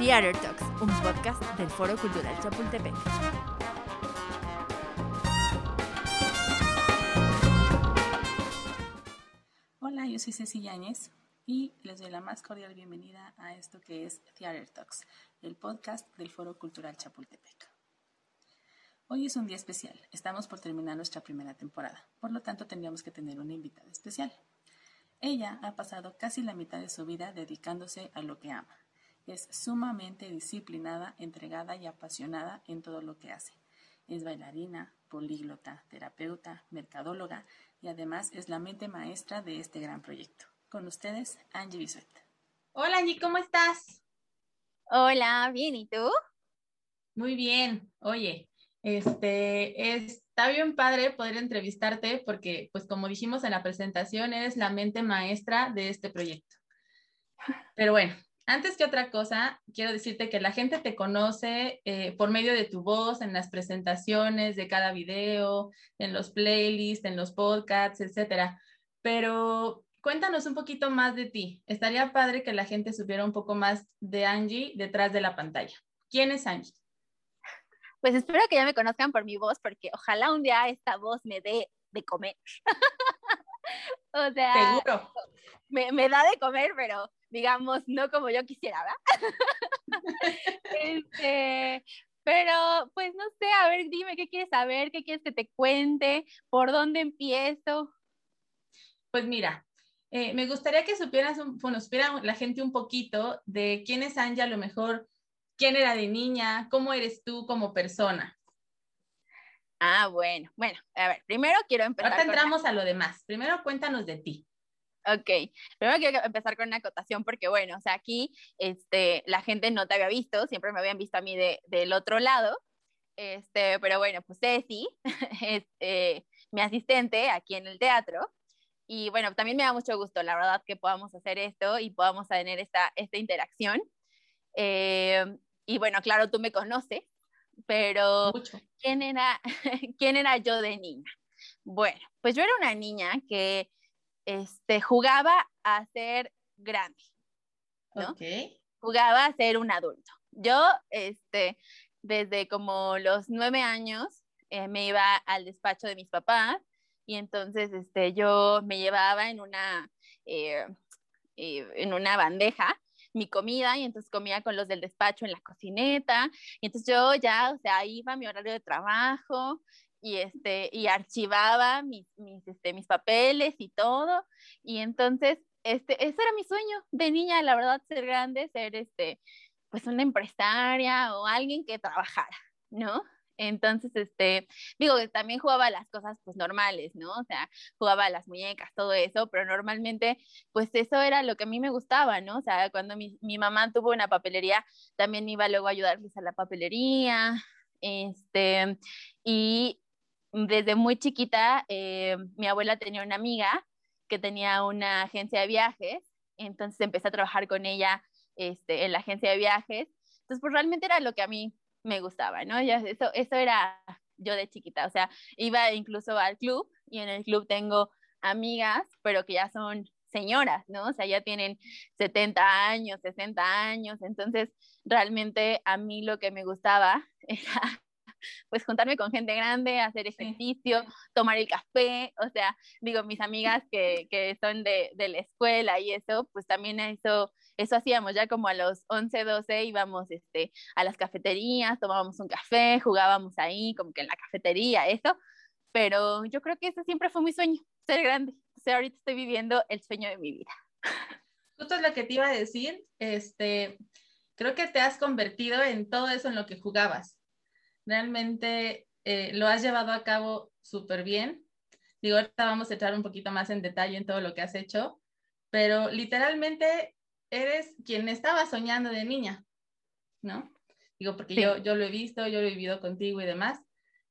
Theater Talks, un podcast del Foro Cultural Chapultepec. Hola, yo soy Ceci Yáñez y les doy la más cordial bienvenida a esto que es Theater Talks, el podcast del Foro Cultural Chapultepec. Hoy es un día especial, estamos por terminar nuestra primera temporada, por lo tanto tendríamos que tener una invitada especial. Ella ha pasado casi la mitad de su vida dedicándose a lo que ama. Es sumamente disciplinada, entregada y apasionada en todo lo que hace. Es bailarina, políglota, terapeuta, mercadóloga y además es la mente maestra de este gran proyecto. Con ustedes, Angie Bisuet. Hola Angie, ¿cómo estás? Hola, bien, ¿y tú? Muy bien. Oye, este, está bien padre poder entrevistarte porque, pues como dijimos en la presentación, eres la mente maestra de este proyecto. Pero bueno, antes que otra cosa, quiero decirte que la gente te conoce eh, por medio de tu voz, en las presentaciones de cada video, en los playlists, en los podcasts, etcétera. Pero cuéntanos un poquito más de ti. Estaría padre que la gente supiera un poco más de Angie detrás de la pantalla. ¿Quién es Angie? Pues espero que ya me conozcan por mi voz, porque ojalá un día esta voz me dé de comer. o sea, Seguro. Me, me, da de comer, pero digamos, no como yo quisiera, ¿verdad? este, pero, pues no sé, a ver, dime qué quieres saber, qué quieres que te cuente, por dónde empiezo. Pues mira, eh, me gustaría que supieras, bueno, supiera la gente un poquito de quién es Anja, a lo mejor quién era de niña, cómo eres tú como persona. Ah, bueno, bueno, a ver, primero quiero empezar. Ahora entramos a lo demás. Primero cuéntanos de ti. Ok, primero quiero empezar con una acotación porque, bueno, o sea, aquí este, la gente no te había visto, siempre me habían visto a mí de, del otro lado, este, pero bueno, pues Ceci es eh, mi asistente aquí en el teatro y bueno, también me da mucho gusto, la verdad, que podamos hacer esto y podamos tener esta, esta interacción. Eh, y bueno, claro, tú me conoces, pero ¿quién era, ¿quién era yo de niña? Bueno, pues yo era una niña que este, jugaba a ser grande, ¿no? Okay. Jugaba a ser un adulto. Yo, este, desde como los nueve años, eh, me iba al despacho de mis papás y entonces, este, yo me llevaba en una, eh, eh, en una bandeja mi comida y entonces comía con los del despacho en la cocineta y entonces yo ya, o sea, iba a mi horario de trabajo y, este, y archivaba mis, mis, este, mis papeles y todo. Y entonces, este, ese era mi sueño de niña, la verdad, ser grande, ser, este, pues una empresaria o alguien que trabajara, ¿no? Entonces, este, digo que también jugaba las cosas pues normales, ¿no? O sea, jugaba las muñecas, todo eso, pero normalmente pues eso era lo que a mí me gustaba, ¿no? O sea, cuando mi, mi mamá tuvo una papelería, también iba luego a ayudarles a la papelería, este, y desde muy chiquita, eh, mi abuela tenía una amiga que tenía una agencia de viajes, entonces empecé a trabajar con ella este, en la agencia de viajes. Entonces, pues realmente era lo que a mí me gustaba, ¿no? Ya, eso, eso era yo de chiquita, o sea, iba incluso al club y en el club tengo amigas, pero que ya son señoras, ¿no? O sea, ya tienen 70 años, 60 años, entonces realmente a mí lo que me gustaba era pues juntarme con gente grande, hacer ejercicio, tomar el café, o sea, digo, mis amigas que, que son de, de, la escuela y eso, pues también eso, eso hacíamos, ya como a los 11, 12 íbamos este, a las cafeterías, tomábamos un café, jugábamos ahí, como que en la cafetería, eso, pero yo creo que ese siempre fue mi sueño, ser grande, o sea, ahorita estoy viviendo el sueño de mi vida. Justo es lo que te iba a decir, este, creo que te has convertido en todo eso en lo que jugabas realmente eh, lo has llevado a cabo súper bien. Digo, ahorita vamos a entrar un poquito más en detalle en todo lo que has hecho, pero literalmente eres quien estaba soñando de niña, ¿no? Digo, porque sí. yo, yo lo he visto, yo lo he vivido contigo y demás.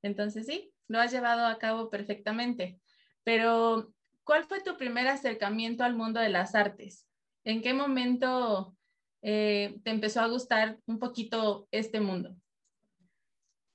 Entonces, sí, lo has llevado a cabo perfectamente. Pero, ¿cuál fue tu primer acercamiento al mundo de las artes? ¿En qué momento eh, te empezó a gustar un poquito este mundo?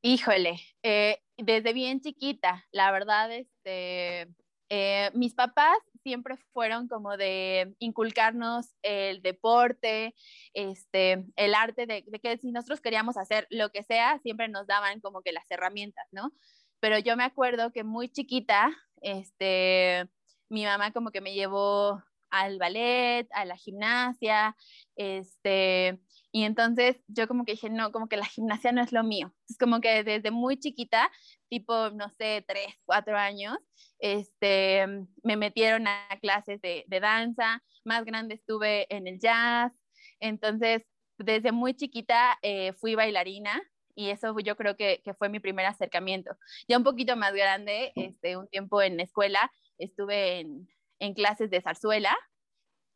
Híjole, eh, desde bien chiquita, la verdad, este, eh, mis papás siempre fueron como de inculcarnos el deporte, este, el arte, de, de, que si nosotros queríamos hacer lo que sea, siempre nos daban como que las herramientas, ¿no? Pero yo me acuerdo que muy chiquita, este, mi mamá como que me llevó al ballet, a la gimnasia, este, y entonces yo como que dije, no, como que la gimnasia no es lo mío. Es como que desde muy chiquita, tipo, no sé, tres, cuatro años, este, me metieron a clases de, danza, más grande estuve en el jazz, entonces desde muy chiquita eh, fui bailarina y eso yo creo que, que, fue mi primer acercamiento. Ya un poquito más grande, este, un tiempo en escuela, estuve en, en clases de zarzuela,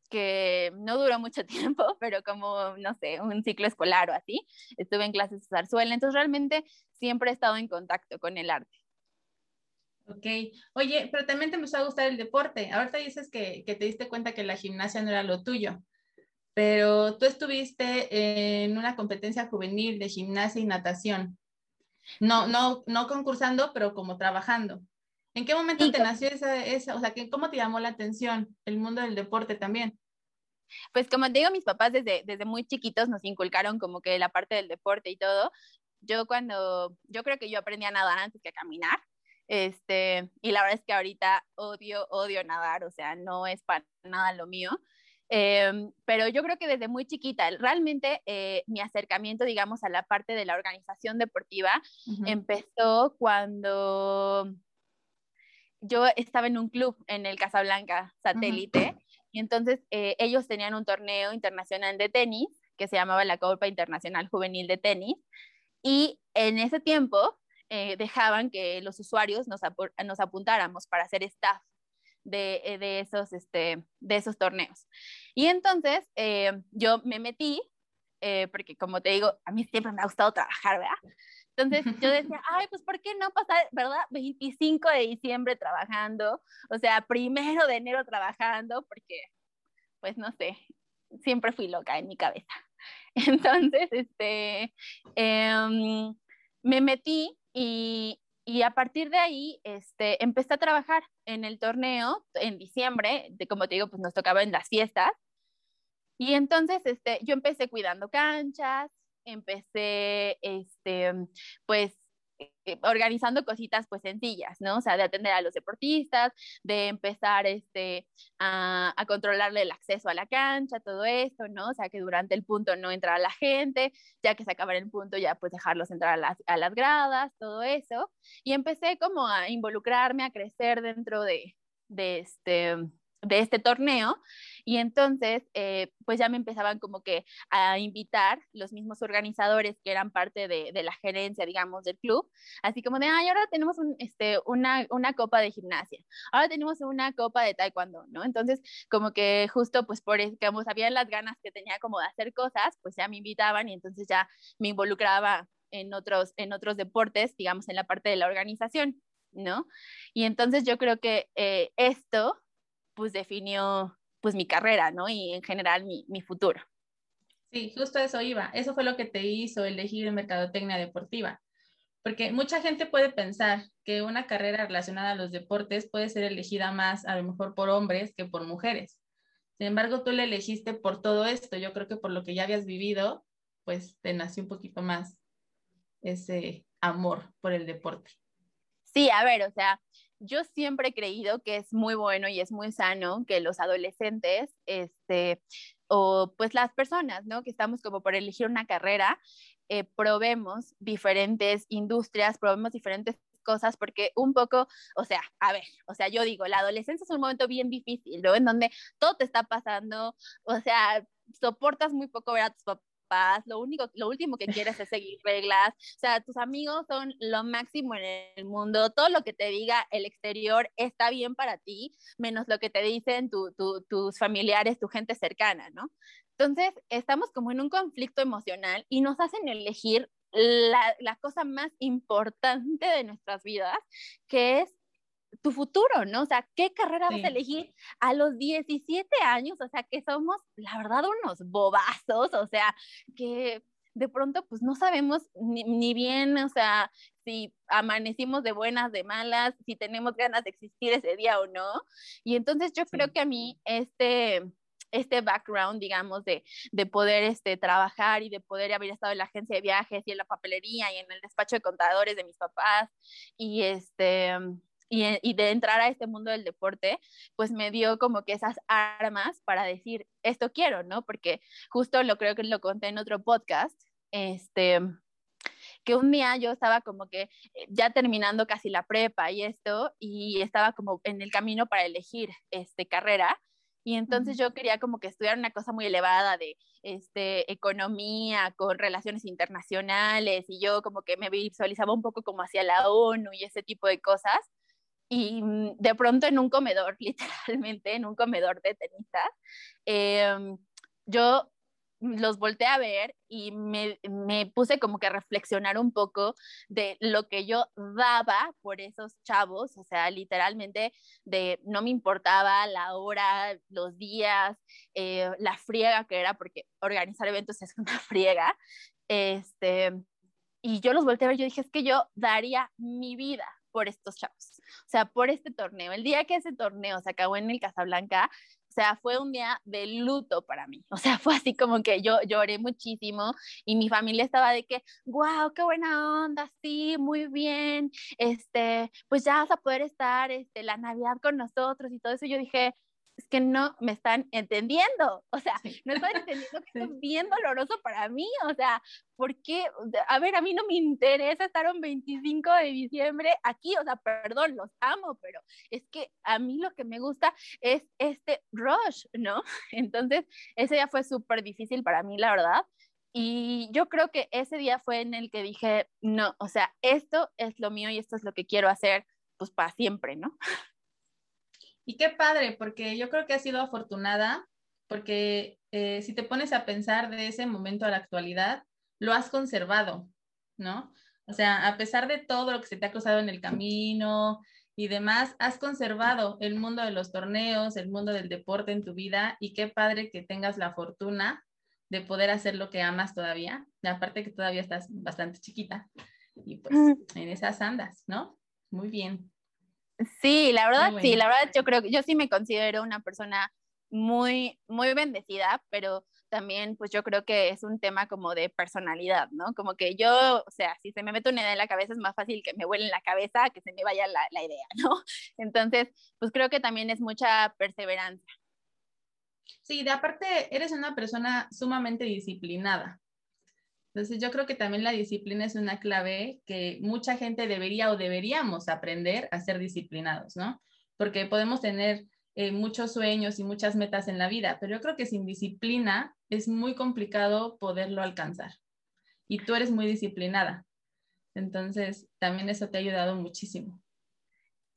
que no duró mucho tiempo, pero como, no sé, un ciclo escolar o así, estuve en clases de zarzuela, entonces realmente siempre he estado en contacto con el arte. Ok, oye, pero también te empezó a gustar el deporte. Ahorita dices que, que te diste cuenta que la gimnasia no era lo tuyo, pero tú estuviste en una competencia juvenil de gimnasia y natación. No, no, no concursando, pero como trabajando. ¿En qué momento sí, te nació esa, esa, o sea, cómo te llamó la atención el mundo del deporte también? Pues como te digo, mis papás desde, desde muy chiquitos nos inculcaron como que la parte del deporte y todo. Yo cuando, yo creo que yo aprendí a nadar antes que a caminar. Este, y la verdad es que ahorita odio, odio nadar, o sea, no es para nada lo mío. Eh, pero yo creo que desde muy chiquita, realmente eh, mi acercamiento, digamos, a la parte de la organización deportiva uh -huh. empezó cuando yo estaba en un club en el Casablanca satélite uh -huh. y entonces eh, ellos tenían un torneo internacional de tenis que se llamaba la Copa Internacional Juvenil de Tenis y en ese tiempo eh, dejaban que los usuarios nos, ap nos apuntáramos para ser staff de, eh, de, esos, este, de esos torneos. Y entonces eh, yo me metí, eh, porque como te digo, a mí siempre me ha gustado trabajar, ¿verdad? Entonces yo decía, ay, pues ¿por qué no pasar, verdad? 25 de diciembre trabajando, o sea, primero de enero trabajando, porque, pues no sé, siempre fui loca en mi cabeza. Entonces, este, eh, me metí y, y, a partir de ahí este, empecé a trabajar en el torneo en diciembre, de, como te digo, pues nos tocaba en las fiestas. Y entonces este, yo empecé cuidando canchas, empecé, este, pues, eh, organizando cositas pues sencillas, ¿no? O sea, de atender a los deportistas, de empezar este, a, a, controlarle el acceso a la cancha, todo esto, ¿no? O sea, que durante el punto no entrara la gente, ya que se acabara el punto ya pues dejarlos entrar a las, a las gradas, todo eso. Y empecé como a involucrarme, a crecer dentro de, de este de este torneo y entonces eh, pues ya me empezaban como que a invitar los mismos organizadores que eran parte de, de la gerencia digamos del club así como de ay ahora tenemos un, este, una, una copa de gimnasia ahora tenemos una copa de taekwondo no entonces como que justo pues por como sabían las ganas que tenía como de hacer cosas pues ya me invitaban y entonces ya me involucraba en otros en otros deportes digamos en la parte de la organización ¿no? Y entonces yo creo que eh, esto pues definió pues mi carrera, ¿no? Y en general mi, mi futuro. Sí, justo eso iba. Eso fue lo que te hizo elegir mercadotecnia deportiva. Porque mucha gente puede pensar que una carrera relacionada a los deportes puede ser elegida más a lo mejor por hombres que por mujeres. Sin embargo, tú le elegiste por todo esto. Yo creo que por lo que ya habías vivido, pues te nació un poquito más ese amor por el deporte. Sí, a ver, o sea, yo siempre he creído que es muy bueno y es muy sano que los adolescentes, este, o pues las personas, ¿no? Que estamos como por elegir una carrera, eh, probemos diferentes industrias, probemos diferentes cosas, porque un poco, o sea, a ver, o sea, yo digo, la adolescencia es un momento bien difícil, ¿no? En donde todo te está pasando, o sea, soportas muy poco ver a tus papás paz, lo único, lo último que quieres es seguir reglas, o sea, tus amigos son lo máximo en el mundo, todo lo que te diga el exterior está bien para ti, menos lo que te dicen tu, tu, tus familiares, tu gente cercana, ¿no? Entonces, estamos como en un conflicto emocional y nos hacen elegir la, la cosa más importante de nuestras vidas, que es tu futuro, ¿no? O sea, ¿qué carrera sí. vas a elegir a los 17 años? O sea, que somos, la verdad, unos bobazos, o sea, que de pronto pues no sabemos ni, ni, bien, o sea, si amanecimos de buenas, de malas, si tenemos ganas de existir ese día o no. Y entonces yo creo que a mí este, este background, digamos, de, de poder este, trabajar y de poder haber estado en la agencia de viajes y en la papelería y en el despacho de contadores de mis papás y este y, de entrar a este mundo del deporte, pues me dio como que esas armas para decir, esto quiero, ¿no? Porque justo lo creo que lo conté en otro podcast, este, que un día yo estaba como que eh, ya terminando casi la prepa y esto, y estaba como en el camino para elegir este, carrera, y entonces yo quería como que estudiar una cosa muy elevada de este, economía con relaciones internacionales y yo como que me visualizaba un poco como hacia la ONU y ese tipo de cosas y mm, de pronto en un comedor, literalmente, en un comedor de tenistas, em, yo los volteé a ver y me, me, puse como que a reflexionar un poco de lo que yo daba por esos chavos, o sea, literalmente de no me importaba la hora, los días, eh, la friega que era, porque organizar eventos es una friega, este, y yo los volteé a ver, yo dije, es que yo daría mi vida por estos chavos, o sea, por este torneo. El día que ese torneo se acabó en el Casablanca, o sea, fue un día de luto para mí. O sea, fue así como que yo lloré muchísimo y mi familia estaba de que, wow, qué buena onda, sí, muy bien, este, pues ya vas a poder estar este, la Navidad con nosotros y todo eso. Yo dije, es que no me están entendiendo, o sea, no están entendiendo que es bien doloroso para mí, o sea, ¿por qué? A ver, a mí no me interesa estar un 25 de diciembre aquí, o sea, perdón, los amo, pero es que a mí lo que me gusta es este rush, ¿no? Entonces, ese día fue súper difícil para mí, la verdad. Y yo creo que ese día fue en el que dije, no, o sea, esto es lo mío y esto es lo que quiero hacer, pues para siempre, ¿no? Y qué padre, porque yo creo que has sido afortunada, porque eh, si te pones a pensar de ese momento a la actualidad, lo has conservado, ¿no? O sea, a pesar de todo lo que se te ha cruzado en el camino y demás, has conservado el mundo de los torneos, el mundo del deporte en tu vida y qué padre que tengas la fortuna de poder hacer lo que amas todavía. aparte que todavía estás bastante chiquita y pues en esas andas, ¿no? Muy bien. Sí, la verdad, sí, la verdad yo creo que yo sí me considero una persona muy, muy bendecida, pero también pues yo creo que es un tema como de personalidad, ¿no? Como que yo, o sea, si se me mete una idea en la cabeza es más fácil que me vuele en la cabeza que se me vaya la, la idea, ¿no? Entonces, pues creo que también es mucha perseverancia. Sí, de aparte eres una persona sumamente disciplinada. Entonces yo creo que también la disciplina es una clave que mucha gente debería o deberíamos aprender a ser disciplinados, ¿no? Porque podemos tener eh, muchos sueños y muchas metas en la vida, pero yo creo que sin disciplina es muy complicado poderlo alcanzar. Y tú eres muy disciplinada. Entonces también eso te ha ayudado muchísimo.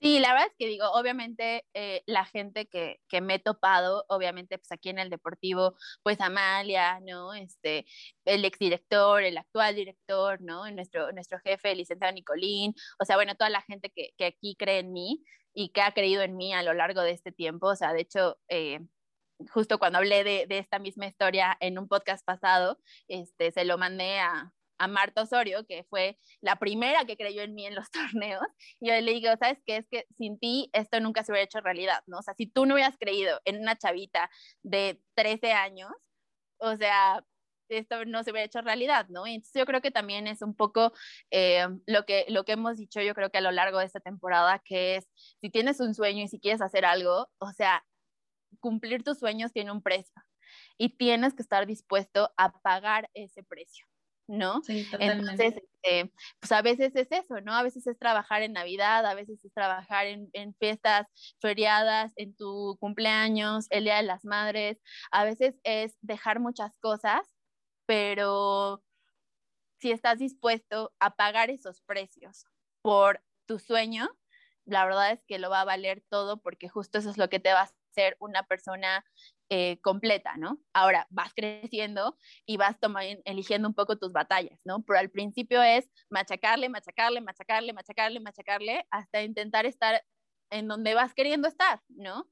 Sí, la verdad es que digo, obviamente eh, la gente que, que, me he topado, obviamente pues aquí en el Deportivo, pues Amalia, ¿no? Este, el exdirector, el actual director, ¿no? Nuestro, nuestro jefe, el licenciado Nicolín, o sea, bueno, toda la gente que, que, aquí cree en mí y que ha creído en mí a lo largo de este tiempo, o sea, de hecho, eh, justo cuando hablé de, de, esta misma historia en un podcast pasado, este, se lo mandé a, a Marta Osorio, que fue la primera que creyó en mí en los torneos, y yo le digo, ¿sabes qué? Es que sin ti esto nunca se hubiera hecho realidad, ¿no? O sea, si tú no hubieras creído en una chavita de 13 años, o sea, esto no se hubiera hecho realidad, ¿no? Entonces yo creo que también es un poco eh, lo, que, lo que hemos dicho, yo creo que a lo largo de esta temporada, que es, si tienes un sueño y si quieres hacer algo, o sea, cumplir tus sueños tiene un precio y tienes que estar dispuesto a pagar ese precio. ¿No? Sí, totalmente. Entonces, este, pues a veces es eso, ¿no? A veces es trabajar en Navidad, a veces es trabajar en, en, fiestas feriadas, en tu cumpleaños, el Día de las Madres, a veces es dejar muchas cosas, pero si estás dispuesto a pagar esos precios por tu sueño, la verdad es que lo va a valer todo porque justo eso es lo que te va a hacer una persona eh, completa, ¿no? Ahora vas creciendo y vas tomando, eligiendo un poco tus batallas, ¿no? Pero al principio es machacarle, machacarle, machacarle, machacarle, machacarle, hasta intentar estar en donde vas queriendo estar, ¿no?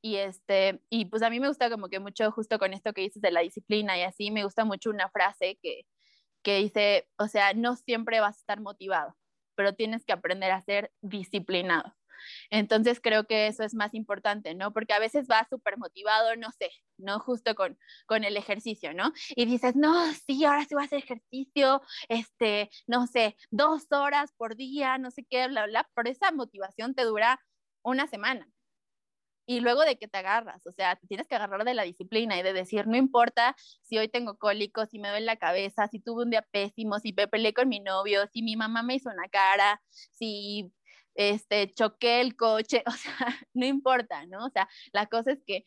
Y, este, y pues a mí me gusta como que mucho justo con esto que dices de la disciplina y así, me gusta mucho una frase que, que dice, o sea, no siempre vas a estar motivado, pero tienes que aprender a ser disciplinado. Entonces creo que eso es más importante, ¿no? Porque a veces vas súper motivado, no sé, ¿no? Justo con, con el ejercicio, ¿no? Y dices, no, sí, ahora sí voy a hacer ejercicio, este, no sé, dos horas por día, no sé qué, bla, bla, pero esa motivación te dura una semana. Y luego de que te agarras, o sea, tienes que agarrar de la disciplina y de decir, no importa si hoy tengo cólicos, si me duele la cabeza, si tuve un día pésimo, si me peleé con mi novio, si mi mamá me hizo una cara, si este, choqué el coche, o sea, no importa, ¿no? O sea, la cosa es que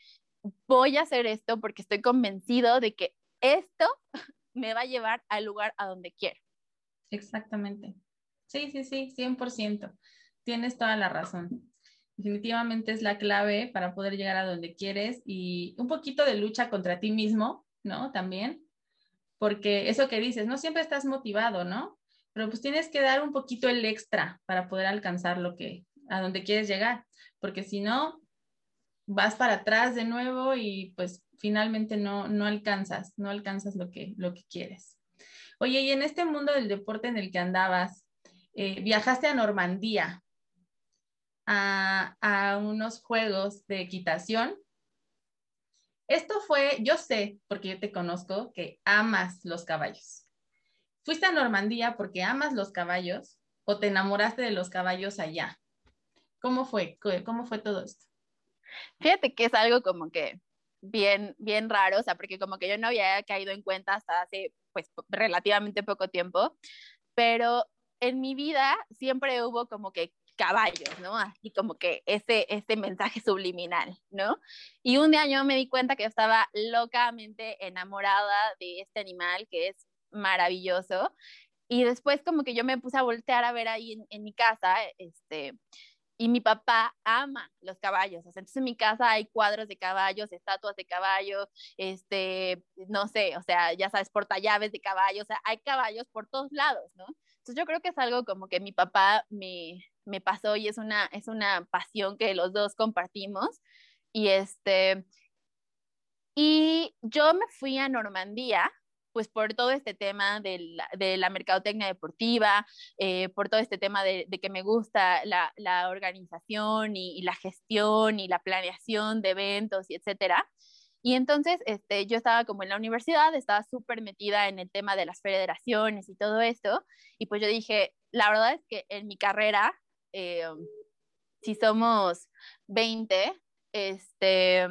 voy a hacer esto porque estoy convencido de que esto me va a llevar al lugar a donde quiero. Exactamente. Sí, sí, sí, 100%. Tienes toda la razón. Definitivamente es la clave para poder llegar a donde quieres y un poquito de lucha contra ti mismo, ¿no? También, porque eso que dices, no siempre estás motivado, ¿no? Pero pues tienes que dar un poquito el extra para poder alcanzar lo que, a donde quieres llegar, porque si no, vas para atrás de nuevo y pues finalmente no, no alcanzas, no alcanzas lo que, lo que quieres. Oye, y en este mundo del deporte en el que andabas, eh, viajaste a Normandía a, a unos juegos de equitación. Esto fue, yo sé, porque yo te conozco, que amas los caballos. ¿Fuiste a Normandía porque amas los caballos o te enamoraste de los caballos allá? ¿Cómo fue? ¿Cómo fue todo esto? Fíjate que es algo como que bien, bien raro, o sea, porque como que yo no había caído en cuenta hasta hace, pues, relativamente poco tiempo, pero en mi vida siempre hubo como que caballos, ¿no? Así como que ese, ese mensaje subliminal, ¿no? Y un día yo me di cuenta que estaba locamente enamorada de este animal que es maravilloso. Y después como que yo me puse a voltear a ver ahí en, mi casa, este, y mi papá ama los caballos. entonces en mi casa hay cuadros de caballos, estatuas de caballos, este, no sé, o sea, ya sabes, portallaves de caballos, o sea, hay caballos por todos lados, ¿no? Entonces yo creo que es algo como que mi papá me, me pasó y es una, es una pasión que los dos compartimos. Y este, y yo me fui a Normandía pues por todo este tema de la, de la mercadotecnia deportiva, eh, por todo este tema de, que me gusta la, la organización y, la gestión y la planeación de eventos y etcétera. Y entonces este, yo estaba como en la universidad, estaba súper metida en el tema de las federaciones y todo esto, y pues yo dije, la verdad es que en mi carrera, eh, si somos 20, este,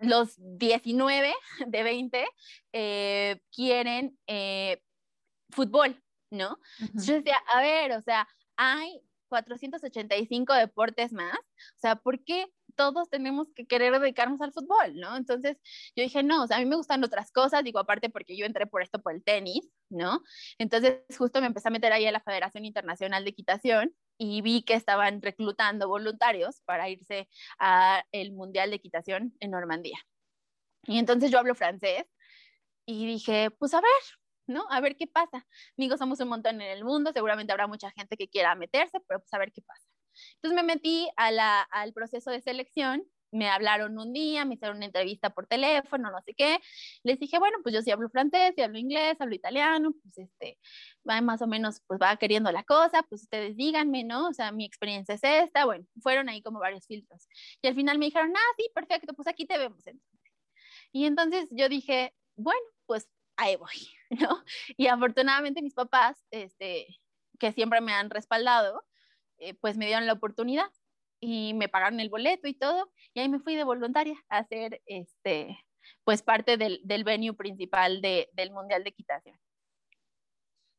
los 19 de 20 eh, quieren eh, fútbol, ¿no? Yo decía, a ver, o sea, hay 485 deportes más, o sea, ¿por qué todos tenemos que querer dedicarnos al fútbol, ¿no? Entonces yo dije, no, o sea, a mí me gustan otras cosas, digo, aparte porque yo entré por esto, por el tenis, ¿no? Entonces justo me empecé a meter ahí a la Federación Internacional de Equitación y vi que estaban reclutando voluntarios para irse a el Mundial de Equitación en Normandía. Y entonces yo hablo francés y dije, pues a ver, ¿no? A ver qué pasa. Amigos, somos un montón en el mundo, seguramente habrá mucha gente que quiera meterse, pero pues a ver qué pasa. Entonces me metí a la, al proceso de selección, me hablaron un día, me hicieron una entrevista por teléfono, no sé qué. Les dije, bueno, pues yo sí hablo francés, sí hablo inglés, hablo italiano, pues este, va más o menos, pues va queriendo la cosa, pues ustedes díganme, ¿no? O sea, mi experiencia es esta, bueno, fueron ahí como varios filtros. Y al final me dijeron, ah, sí, perfecto, pues aquí te vemos entonces. Y entonces yo dije, bueno, pues ahí voy, ¿no? Y afortunadamente mis papás, este, que siempre me han respaldado, eh, pues me dieron la oportunidad y me pagaron el boleto y todo, y ahí me fui de voluntaria a hacer este, pues parte del, del venue principal de, del Mundial de Equitación.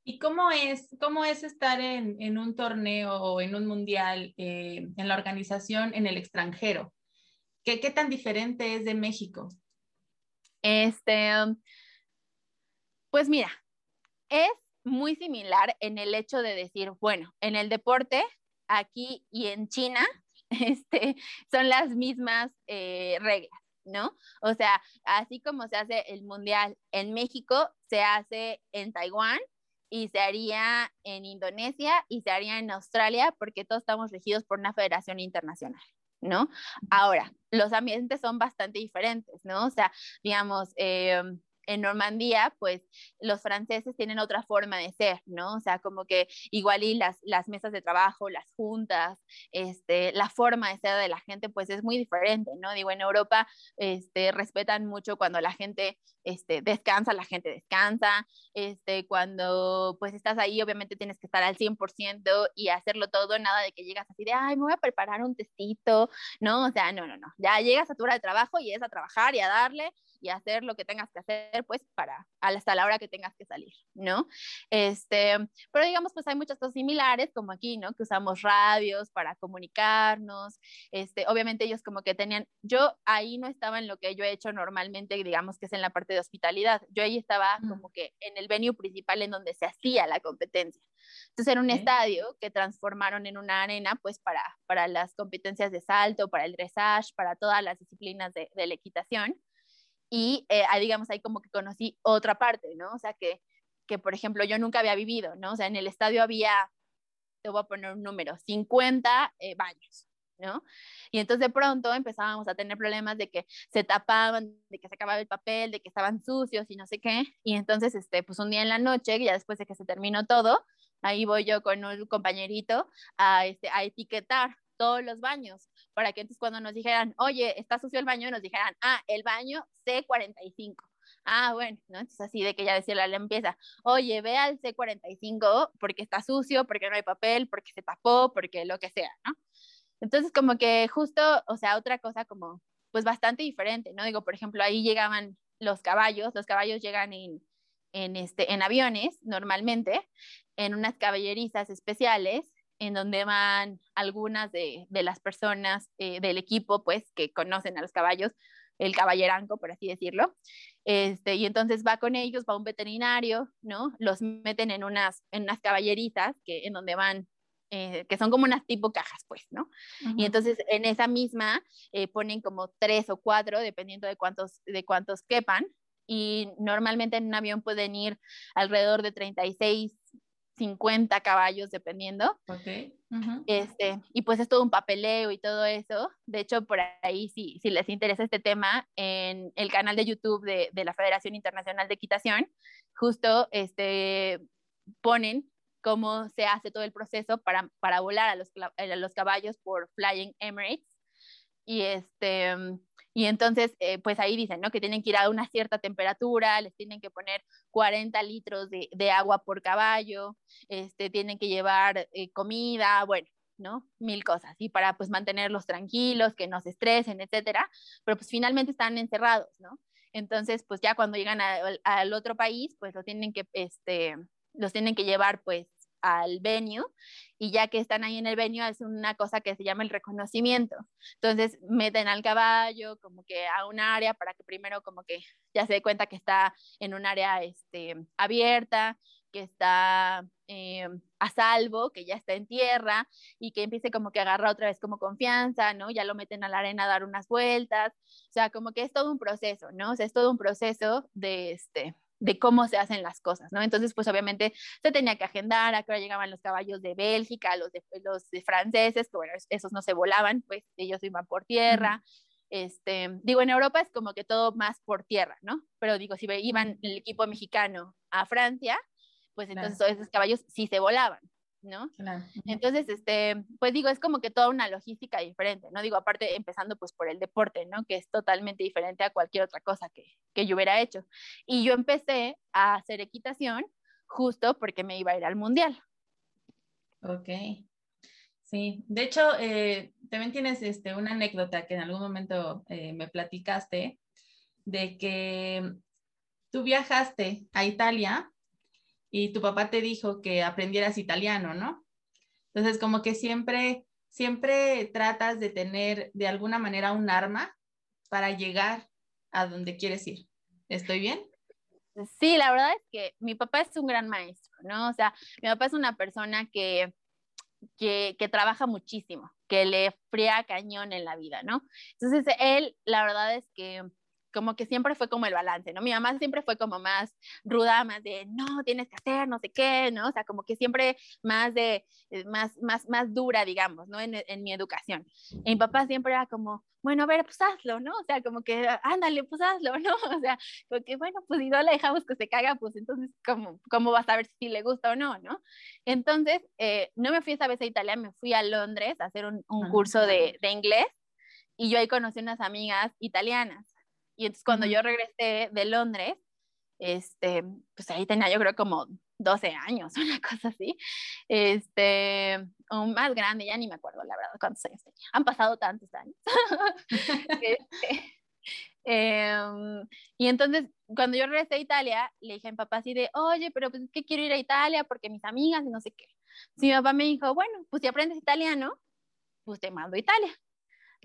¿Y cómo es, cómo es estar en, en un torneo o en un mundial eh, en la organización en el extranjero? ¿Qué, ¿Qué, tan diferente es de México? Este, pues mira, es muy similar en el hecho de decir, bueno, en el deporte aquí y en China este, son las mismas eh, reglas, ¿no? O sea, así como se hace el mundial en México, se hace en Taiwán y se haría en Indonesia y se haría en Australia porque todos estamos regidos por una federación internacional. ¿No? Ahora, los ambientes son bastante diferentes, ¿no? O sea, digamos, eh, en Normandía, pues los franceses tienen otra forma de ser, ¿no? O sea, como que igual y las, mesas de trabajo, las juntas, este, la forma de ser de la gente, pues es muy diferente, ¿no? Digo, en Europa este, respetan mucho cuando la gente este, descansa, la gente descansa, este, cuando pues estás ahí, obviamente tienes que estar al 100% y hacerlo todo, nada de que llegas así de, ay, me voy a preparar un testito, ¿no? O sea, no, no, no, ya llegas a tu hora de trabajo y es a trabajar y a darle y hacer lo que tengas que hacer, pues, para hasta la hora que tengas que salir, ¿no? Este, pero digamos, pues hay muchas cosas similares, como aquí, ¿no? Que usamos radios para comunicarnos, este, obviamente ellos como que tenían, yo ahí no estaba en lo que yo he hecho normalmente, digamos que es en la parte de hospitalidad, yo ahí estaba como que en el venue principal en donde se hacía la competencia. Entonces era un estadio que transformaron en una arena, pues, para, para las competencias de salto, para el dressage, para todas las disciplinas de, de la equitación y eh, digamos ahí como que conocí otra parte, ¿no? O sea, que, que por ejemplo yo nunca había vivido, ¿no? O sea, en el estadio había, te voy a poner un número, 50 eh, baños, ¿no? Y entonces de pronto empezábamos a tener problemas de que se tapaban, de que se acababa el papel, de que estaban sucios y no sé qué. Y entonces, este, pues un día en la noche, ya después de que se terminó todo, ahí voy yo con un compañerito a, este, a etiquetar todos los baños, para que entonces cuando nos dijeran, oye, está sucio el baño, nos dijeran, ah, el baño C45. Ah, bueno, ¿no? Entonces así de que ya decía la limpieza, oye, ve al C45 porque está sucio, porque no hay papel, porque se tapó, porque lo que sea, ¿no? Entonces como que justo, o sea, otra cosa como, pues bastante diferente, ¿no? Digo, por ejemplo, ahí llegaban los caballos, los caballos llegan en, en, este, en aviones normalmente, en unas caballerizas especiales, en donde van algunas de, de las personas eh, del equipo, pues, que conocen a los caballos, el caballeranco, por así decirlo. Este, y entonces va con ellos, va un veterinario, ¿no? Los meten en unas, en unas caballerizas que, en donde van, eh, que son como unas tipo cajas, pues, ¿no? Y entonces en esa misma eh, ponen como tres o cuatro, dependiendo de cuántos, de cuántos quepan. Y normalmente en un avión pueden ir alrededor de 36 50 caballos, dependiendo. Okay. este, y pues es todo un papeleo y todo eso. De hecho, por ahí, si, si les interesa este tema, en el canal de YouTube de, de la Federación Internacional de Equitación, justo este, ponen cómo se hace todo el proceso para, para volar a los, a los caballos por Flying Emirates. Y este, y entonces, eh, pues ahí dicen, ¿no? Que tienen que ir a una cierta temperatura, les tienen que poner 40 litros de, agua por caballo, este, tienen que llevar eh, comida, bueno, ¿no? Mil cosas, y para pues mantenerlos tranquilos, que no se estresen, etcétera, pero pues finalmente están encerrados, ¿no? Entonces, pues ya cuando llegan al otro país, pues lo tienen que, este, los tienen que llevar pues al venue y ya que están ahí en el venue es una cosa que se llama el reconocimiento. Entonces meten al caballo como que a un área para que primero como que ya se dé cuenta que está en un área este, abierta, que está eh, a salvo, que ya está en tierra y que empiece como que agarra otra vez como confianza, ¿no? Ya lo meten a la arena a dar unas vueltas, o sea, como que es todo un proceso, ¿no? O sea, es todo un proceso de este de cómo se hacen las cosas, ¿no? Entonces, pues obviamente se tenía que agendar, a qué hora llegaban los caballos de Bélgica, los de, los de franceses, que bueno, esos no se volaban, pues ellos iban por tierra. Este, digo, en Europa es como que todo más por tierra, ¿no? Pero digo, si iban el equipo mexicano a Francia, pues entonces todos esos caballos sí se volaban, ¿no? Entonces, este, pues digo, es como que toda una logística diferente, ¿no? Digo, aparte empezando pues por el deporte, ¿no? Que es totalmente diferente a cualquier otra cosa que, que yo hubiera hecho. Y yo empecé a hacer equitación justo porque me iba a ir al mundial. Ok. Sí, de hecho, eh, también tienes este, una anécdota que en algún momento eh, me platicaste de que tú viajaste a Italia y tu papá te dijo que aprendieras italiano, ¿no? Entonces, como que siempre, siempre tratas de tener de alguna manera un arma para llegar a donde quieres ir. ¿Estoy bien? Sí, la verdad es que mi papá es un gran maestro, ¿no? O sea, mi papá es una persona que, que, trabaja muchísimo, que le fría cañón en la vida, ¿no? Entonces, él, la verdad es que como que siempre fue como el balance, ¿no? Mi mamá siempre fue como más ruda, más de, no, tienes que hacer, no sé qué, ¿no? O sea, como que siempre más de, eh, más, más, más dura, digamos, ¿no? En, en mi educación. Y mi papá siempre era como, bueno, a ver, pues hazlo, ¿no? O sea, como que, ándale, pues hazlo, ¿no? O sea, porque, bueno, pues si no la dejamos que se caga, pues entonces, ¿cómo, cómo vas a ver si le gusta o no, ¿no? Entonces, eh, no me fui esa vez a Italia, me fui a Londres a hacer un, un curso de, de inglés y yo ahí conocí unas amigas italianas y entonces cuando yo regresé de Londres, este, pues ahí tenía yo creo como 12 años, una cosa así, este, un más grande, ya ni me acuerdo la verdad cuántos años tenía, han pasado tantos años. este, eh, y entonces, cuando yo regresé a Italia, le dije a mi papá así de, oye, pero pues es que quiero ir a Italia porque mis amigas y no sé qué. Si mi papá me dijo, bueno, pues si aprendes italiano, pues te mando a Italia.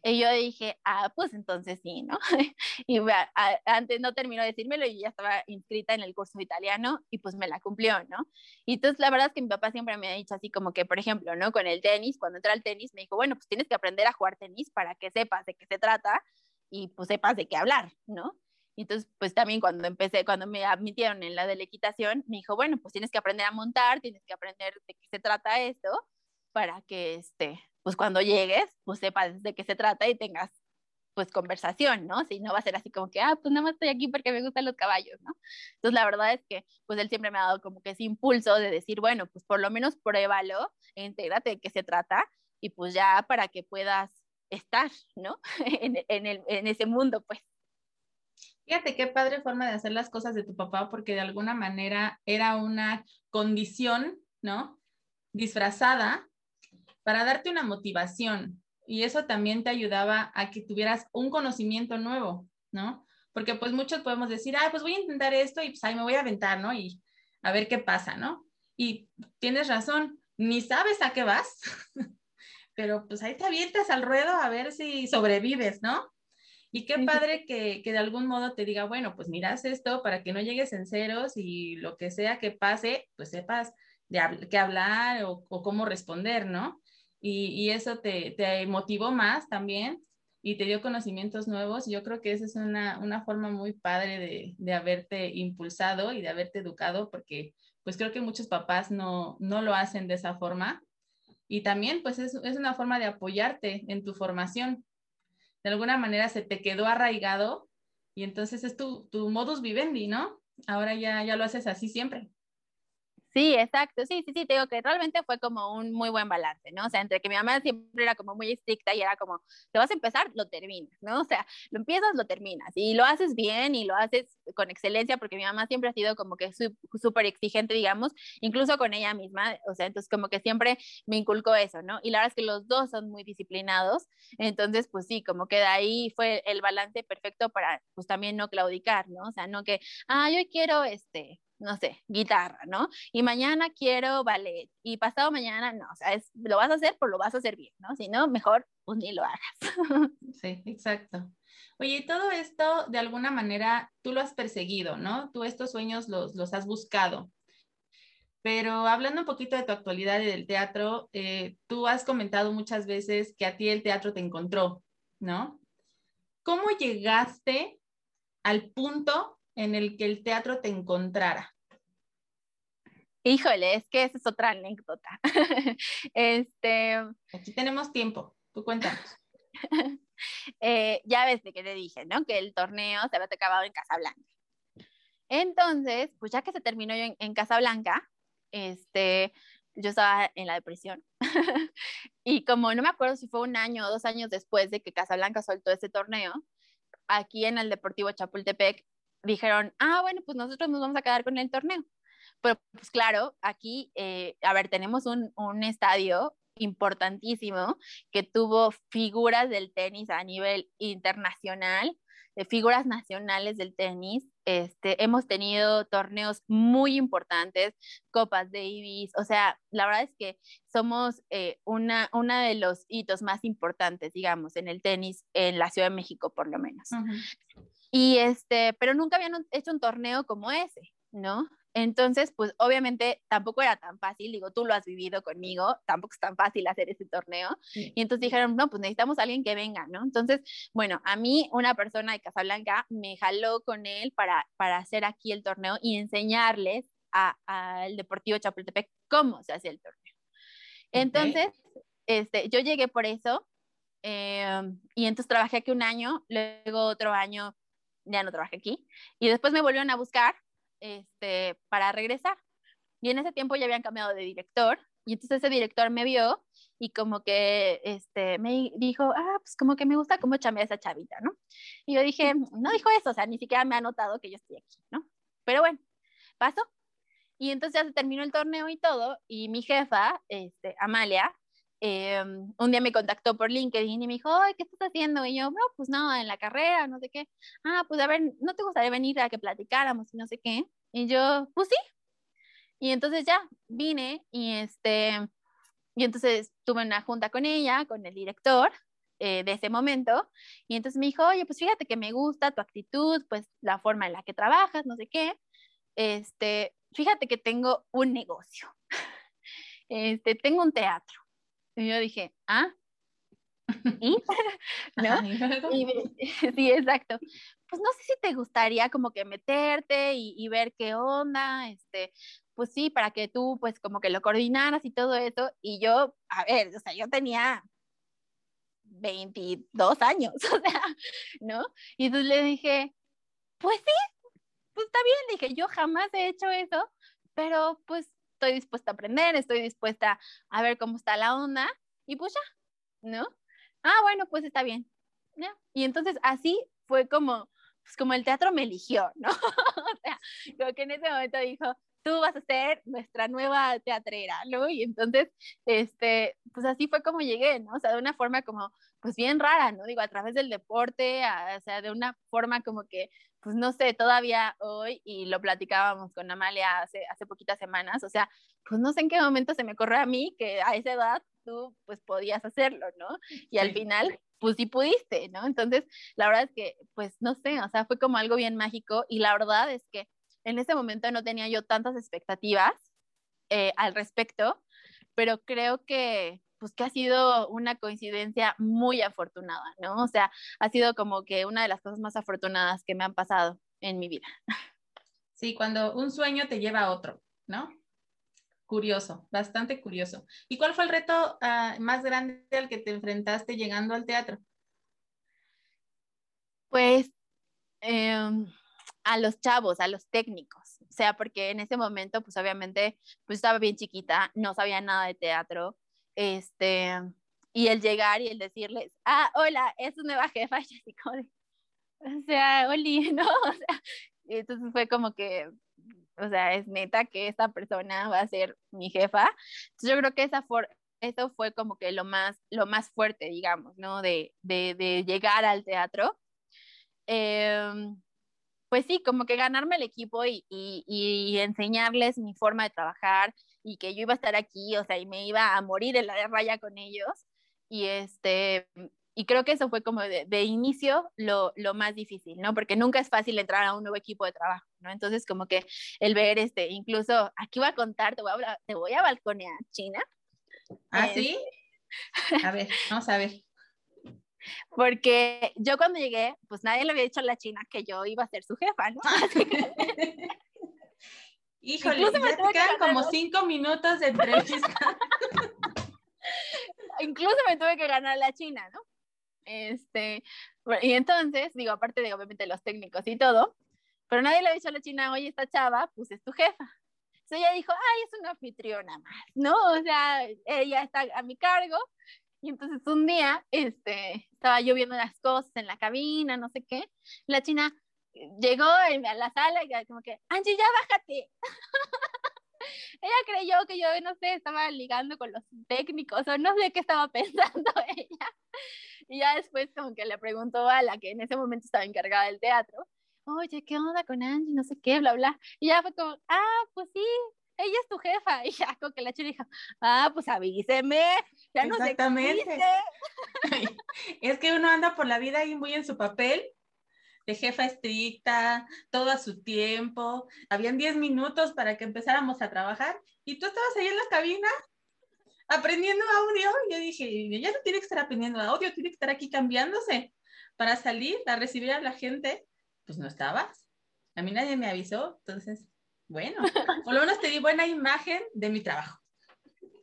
Y yo dije, ah, pues entonces sí, ¿no? y a, antes no terminó de decírmelo y ya estaba inscrita en el curso italiano y pues me la cumplió, ¿no? Y entonces la verdad es que mi papá siempre me ha dicho así como que, por ejemplo, ¿no? Con el tenis, cuando entra al tenis, me dijo, bueno, pues tienes que aprender a jugar tenis para que sepas de qué se trata y pues sepas de qué hablar, ¿no? Y entonces, pues también cuando empecé, cuando me admitieron en la de la equitación, me dijo, bueno, pues tienes que aprender a montar, tienes que aprender de qué se trata esto para que, este, pues cuando llegues, pues sepas de qué se trata y tengas pues conversación, ¿no? Si no va a ser así como que, ah, pues nada más estoy aquí porque me gustan los caballos, ¿no? Entonces la verdad es que pues él siempre me ha dado como que ese impulso de decir, bueno, pues por lo menos pruébalo, e intégrate de qué se trata y pues ya para que puedas estar, ¿no? en, en, el, en ese mundo, pues. Fíjate qué padre forma de hacer las cosas de tu papá porque de alguna manera era una condición, ¿no? Disfrazada para darte una motivación y eso también te ayudaba a que tuvieras un conocimiento nuevo, ¿no? Porque pues muchos podemos decir, ah, pues voy a intentar esto y pues ahí me voy a aventar, ¿no? Y a ver qué pasa, ¿no? Y tienes razón, ni sabes a qué vas, pero pues ahí te avientas al ruedo a ver si sobrevives, ¿no? Y qué padre que, que, de algún modo te diga, bueno, pues miras esto para que no llegues en ceros y lo que sea que pase, pues sepas de qué hablar o, o cómo responder, ¿no? Y, eso te, te, motivó más también y te dio conocimientos nuevos. Yo creo que esa es una, una forma muy padre de, de, haberte impulsado y de haberte educado, porque pues creo que muchos papás no, no lo hacen de esa forma. Y también pues es, es una forma de apoyarte en tu formación. De alguna manera se te quedó arraigado y entonces es tu, tu modus vivendi, ¿no? Ahora ya, ya lo haces así siempre. Sí, exacto, sí, sí, sí, te digo que realmente fue como un muy buen balance, ¿no? O sea, entre que mi mamá siempre era como muy estricta y era como, te vas a empezar, lo terminas, ¿no? O sea, lo empiezas, lo terminas y lo haces bien y lo haces con excelencia porque mi mamá siempre ha sido como que súper exigente, digamos, incluso con ella misma, o sea, entonces como que siempre me inculcó eso, ¿no? Y la verdad es que los dos son muy disciplinados, entonces pues sí, como que de ahí fue el balance perfecto para pues también no claudicar, ¿no? O sea, no que, ah, yo quiero este, no sé, guitarra, ¿no? Y mañana quiero ballet y pasado mañana no, o sea, es, lo vas a hacer, pero lo vas a hacer bien, ¿no? Si no, mejor pues ni lo hagas. Sí, exacto. Oye, todo esto de alguna manera tú lo has perseguido, ¿no? Tú estos sueños los, los has buscado. Pero hablando un poquito de tu actualidad y del teatro, eh, tú has comentado muchas veces que a ti el teatro te encontró, ¿no? ¿Cómo llegaste al punto en el que el teatro te encontrara? Híjole, es que esa es otra anécdota. este... Aquí tenemos tiempo, tú cuéntanos. eh, ya ves de que te dije, ¿no? Que el torneo se había acabado en Casablanca. Entonces, pues ya que se terminó en, en Casablanca, este, yo estaba en la depresión. y como no me acuerdo si fue un año o dos años después de que Casablanca soltó ese torneo, aquí en el Deportivo Chapultepec dijeron, ah, bueno, pues nosotros nos vamos a quedar con el torneo. Pero pues claro, aquí, eh, a ver, tenemos un, un estadio importantísimo que tuvo figuras del tenis a nivel internacional, de figuras nacionales del tenis. Este, hemos tenido torneos muy importantes, Copas Davis, o sea, la verdad es que somos eh, una, una de los hitos más importantes, digamos, en el tenis en la Ciudad de México, por lo menos. Uh -huh. Y este, pero nunca habían hecho un torneo como ese, ¿no? Entonces, pues obviamente tampoco era tan fácil, digo, tú lo has vivido conmigo, tampoco es tan fácil hacer ese torneo. Y entonces dijeron, no, pues necesitamos a alguien que venga, ¿no? Entonces, bueno, a mí una persona de Casablanca me jaló con él para, para hacer aquí el torneo y enseñarles al Deportivo Chapultepec cómo se hace el torneo. Entonces, este, yo llegué por eso em, y entonces trabajé aquí un año, luego otro año ya no trabajé aquí y después me volvieron a buscar este, para regresar. Y en ese tiempo ya habían cambiado de director y entonces ese director me vio y como que este, me dijo, ah, pues como que me gusta cómo chambea esa chavita, ¿no? Y yo dije, no dijo eso, o sea, ni siquiera me ha notado que yo estoy aquí, ¿no? Pero bueno, pasó. Y entonces ya se terminó el torneo y todo, y mi jefa, este, Amalia, em, un día me contactó por LinkedIn y me dijo, ¿qué estás haciendo? Y yo, no, pues no, en la carrera, no sé qué. Ah, pues a ver, ¿no te gustaría venir a que platicáramos y no sé qué? Y yo, pues sí. Y entonces ya vine y este, y entonces tuve una junta con ella, con el director eh, de ese momento, y entonces me dijo, oye, pues fíjate que me gusta tu actitud, pues la forma en la que trabajas, no sé qué. Este, fíjate que tengo un negocio. Este, tengo un teatro. Y yo dije, ah, ¿y? ¿No? sí, exacto pues no sé si te gustaría como que meterte y, ver qué onda, este, pues sí, para que tú pues como que lo coordinaras y todo eso. Y yo, a ver, o sea, yo tenía 22 años, o sea, ¿no? Y entonces le dije, pues sí, pues está bien, dije, yo jamás he hecho eso, pero pues estoy dispuesta a aprender, estoy dispuesta a ver cómo está la onda y pues ya, ¿no? Ah, bueno, pues está bien. ¿ya? Y entonces así fue como pues como el teatro me eligió, ¿no? o sea, creo que en ese momento dijo, tú vas a ser nuestra nueva teatrera, ¿no? Y entonces, este, pues así fue como llegué, ¿no? O sea, de una forma como, pues bien rara, ¿no? Digo, a través del deporte, o sea, de una forma como que, pues no sé, todavía hoy, y lo platicábamos con Amalia hace, hace poquitas semanas, o sea, pues no sé en qué momento se me ocurrió a mí que a esa edad tú pues podías hacerlo, ¿no? Y al final pues sí pudiste, ¿no? Entonces, la verdad es que, pues no sé, o sea, fue como algo bien mágico y la verdad es que en ese momento no tenía yo tantas expectativas eh, al respecto, pero creo que, pues que ha sido una coincidencia muy afortunada, ¿no? O sea, ha sido como que una de las cosas más afortunadas que me han pasado en mi vida. Sí, cuando un sueño te lleva a otro, ¿no? Curioso, bastante curioso. ¿Y cuál fue el reto uh, más grande al que te enfrentaste llegando al teatro? Pues eh, a los chavos, a los técnicos. O sea, porque en ese momento, pues obviamente, pues estaba bien chiquita, no sabía nada de teatro. Este, y el llegar y el decirles, ah, hola, es tu nueva jefa, y así como o sea, Oli, ¿no? O sea, entonces fue como que, o sea, es neta que esta persona va a ser mi jefa. Yo creo que esa for eso fue como que lo más, lo más fuerte, digamos, ¿no? De, de, de llegar al teatro. Eh, pues sí, como que ganarme el equipo y, y, y, enseñarles mi forma de trabajar y que yo iba a estar aquí, o sea, y me iba a morir en la raya con ellos. Y este, y creo que eso fue como de, de inicio lo, lo, más difícil, ¿no? Porque nunca es fácil entrar a un nuevo equipo de trabajo, ¿no? Entonces, como que el ver, este, incluso, aquí voy a contar, te voy a, hablar, te voy a balconear, China. ¿Ah, sí? Este a ver, vamos a ver. Porque yo cuando llegué, pues nadie le había dicho a la China que yo iba a ser su jefa, ¿no? Híjole, Incluso ya te quedan como cinco minutos de entrevista. Incluso me tuve que ganar la China, ¿no? Este, y entonces, digo, aparte de obviamente los técnicos y todo, pero nadie le ha dicho a la china, oye, esta chava, pues es tu jefa. Entonces ella dijo, ay, es una anfitriona más, ¿no? O sea, ella está a mi cargo. Y entonces un día, este, estaba yo viendo las cosas en la cabina, no sé qué. La china llegó a la sala y como que, Angie, ya bájate. ella creyó que yo, no sé, estaba ligando con los técnicos o no sé qué estaba pensando ella. Y ya después como que le preguntó a la que en ese momento estaba encargada del teatro, oye, ¿qué onda con Angie? No sé qué, bla, bla. Y ya fue como, ah, pues sí, ella es tu jefa. Y ya como que la chica dijo, ah, pues avíseme, ya no Exactamente. sé qué es que uno anda por la vida ahí muy en su papel, de jefa estricta, todo a su tiempo. Habían 10 minutos para que empezáramos a trabajar y tú estabas ahí en la cabina aprendiendo audio. Y yo dije, ya no tiene que estar aprendiendo audio, tiene que estar aquí cambiándose para salir a recibir a la gente. Pues no estabas. A mí nadie me avisó, entonces, bueno, por lo menos te di buena imagen de mi trabajo.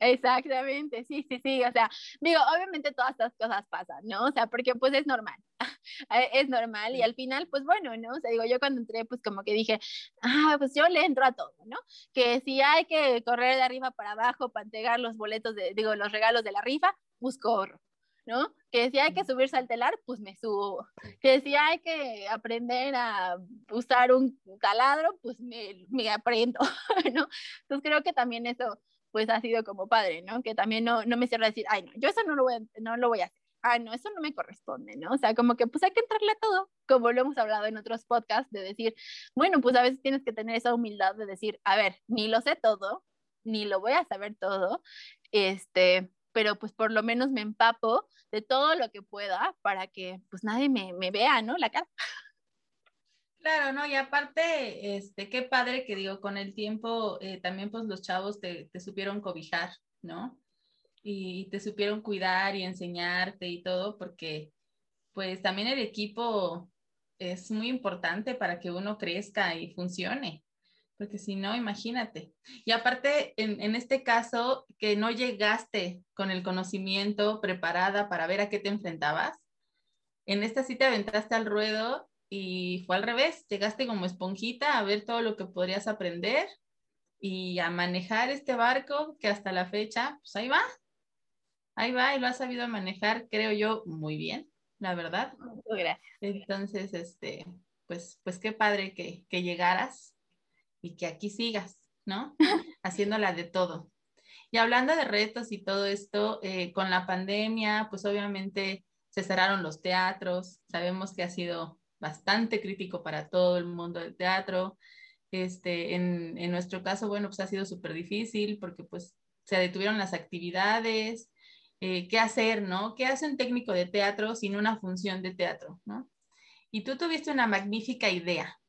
Exactamente, sí, sí, sí, o sea, digo, obviamente todas estas cosas pasan, ¿no? O sea, porque pues es normal, es normal y al final, pues bueno, ¿no? O sea, digo, yo cuando entré, pues como que dije, ah, pues yo le entro a todo, ¿no? Que si hay que correr de arriba para abajo para entregar los boletos, de, digo, los regalos de la rifa, pues corro, ¿no? Que si hay que subirse al telar, pues me subo. Que si hay que aprender a usar un taladro, pues me, me aprendo, ¿no? Entonces creo que también eso pues ha sido como padre, ¿no? Que también no, no me cierra decir, ay, no, yo eso no lo voy a, no lo voy a hacer. Ah, no, eso no me corresponde, ¿no? O sea, como que pues hay que entrarle a todo, como lo hemos hablado en otros podcasts, de decir, bueno, pues a veces tienes que tener esa humildad de decir, a ver, ni lo sé todo, ni lo voy a saber todo, este, pero pues por lo menos me empapo de todo lo que pueda para que pues nadie me, me vea, ¿no? La cara. Claro, ¿no? Y aparte, este, qué padre que digo, con el tiempo eh, también pues los chavos te, te, supieron cobijar, ¿no? Y te supieron cuidar y enseñarte y todo, porque pues también el equipo es muy importante para que uno crezca y funcione, porque si no, imagínate. Y aparte, en, en este caso, que no llegaste con el conocimiento preparada para ver a qué te enfrentabas, en esta sí te aventaste al ruedo y fue al revés, llegaste como esponjita a ver todo lo que podrías aprender y a manejar este barco que hasta la fecha, pues ahí va, ahí va y lo has sabido manejar, creo yo, muy bien, la verdad. Gracias. Entonces, este, pues, pues qué padre que, que llegaras y que aquí sigas, ¿no? Haciéndola de todo. Y hablando de retos y todo esto, eh, con la pandemia, pues obviamente se cerraron los teatros, sabemos que ha sido bastante crítico para todo el mundo del teatro. Este, en, en nuestro caso, bueno, pues ha sido súper difícil porque pues se detuvieron las actividades, eh, qué hacer, ¿no? ¿Qué hace un técnico de teatro sin una función de teatro, ¿no? Y tú tuviste una magnífica idea,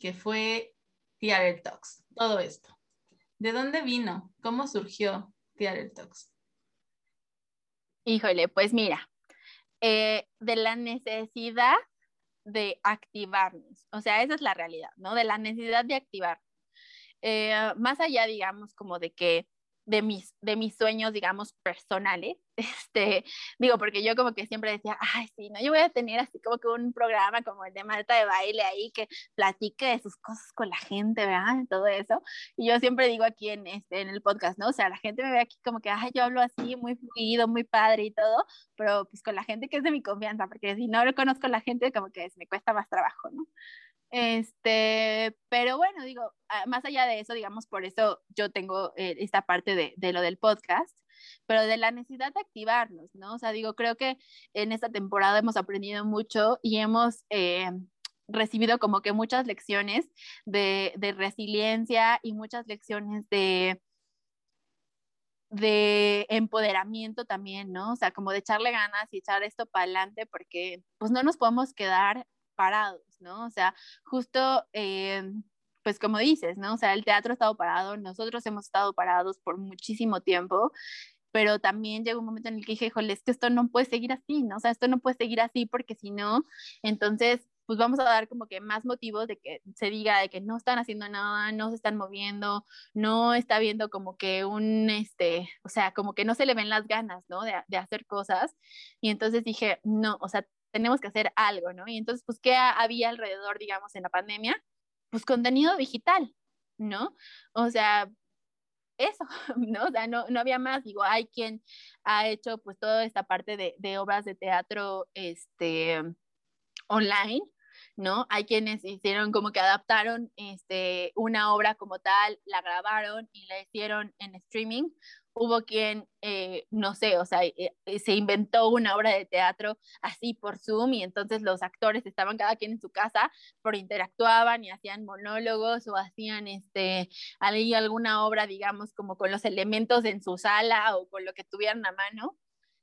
que fue Theater Talks, todo esto. ¿De dónde vino? ¿Cómo surgió Theater Talks? Híjole, pues mira, eh, de la necesidad de activarnos. O sea, esa es la realidad, ¿no? De la necesidad de activar. Eh, más allá, digamos, como de que de mis, de mis sueños, digamos, personales. Este, digo, porque yo como que siempre decía, ay, sí, no, yo voy a tener así como que un programa como el de Marta de baile ahí que platique de sus cosas con la gente, ¿verdad? Todo eso. Y yo siempre digo aquí en, este, en el podcast, ¿no? O sea, la gente me ve aquí como que, ay, yo hablo así, muy fluido, muy padre y todo, pero pues con la gente que es de mi confianza, porque si no lo conozco la gente, como que me cuesta más trabajo, ¿no? Este, pero bueno, digo, más allá de eso, digamos, por eso yo tengo eh, esta parte de, de, lo del podcast, pero de la necesidad de activarnos, ¿no? O sea, digo, creo que en esta temporada hemos aprendido mucho y hemos eh, recibido como que muchas lecciones de, de resiliencia y muchas lecciones de de empoderamiento también, ¿no? O sea, como de echarle ganas y echar esto para adelante porque pues no nos podemos quedar parados, ¿no? O sea, justo, eh, pues como dices, ¿no? O sea, el teatro ha estado parado, nosotros hemos estado parados por muchísimo tiempo, pero también llegó un momento en el que dije, híjole, es que esto no puede seguir así, ¿no? O sea, esto no puede seguir así porque si no, entonces pues vamos a dar como que más motivos de que se diga de que no están haciendo nada, no se están moviendo, no está viendo como que un, este, o sea, como que no se le ven las ganas, ¿no? De, de hacer cosas. Y entonces dije, no, o sea, tenemos que hacer algo, ¿no? Y entonces, pues, ¿qué había alrededor, digamos, en la pandemia? Pues contenido digital, ¿no? O sea, eso, ¿no? O sea, no, no había más, digo, hay quien ha hecho pues toda esta parte de, de obras de teatro, este, online, ¿no? Hay quienes hicieron como que adaptaron este, una obra como tal, la grabaron y la hicieron en streaming hubo quien, eh, no sé, o sea, eh, eh, se inventó una obra de teatro así por Zoom y entonces los actores estaban cada quien en su casa, pero interactuaban y hacían monólogos o hacían este, alguna obra, digamos, como con los elementos en su sala o con lo que tuvieran a mano.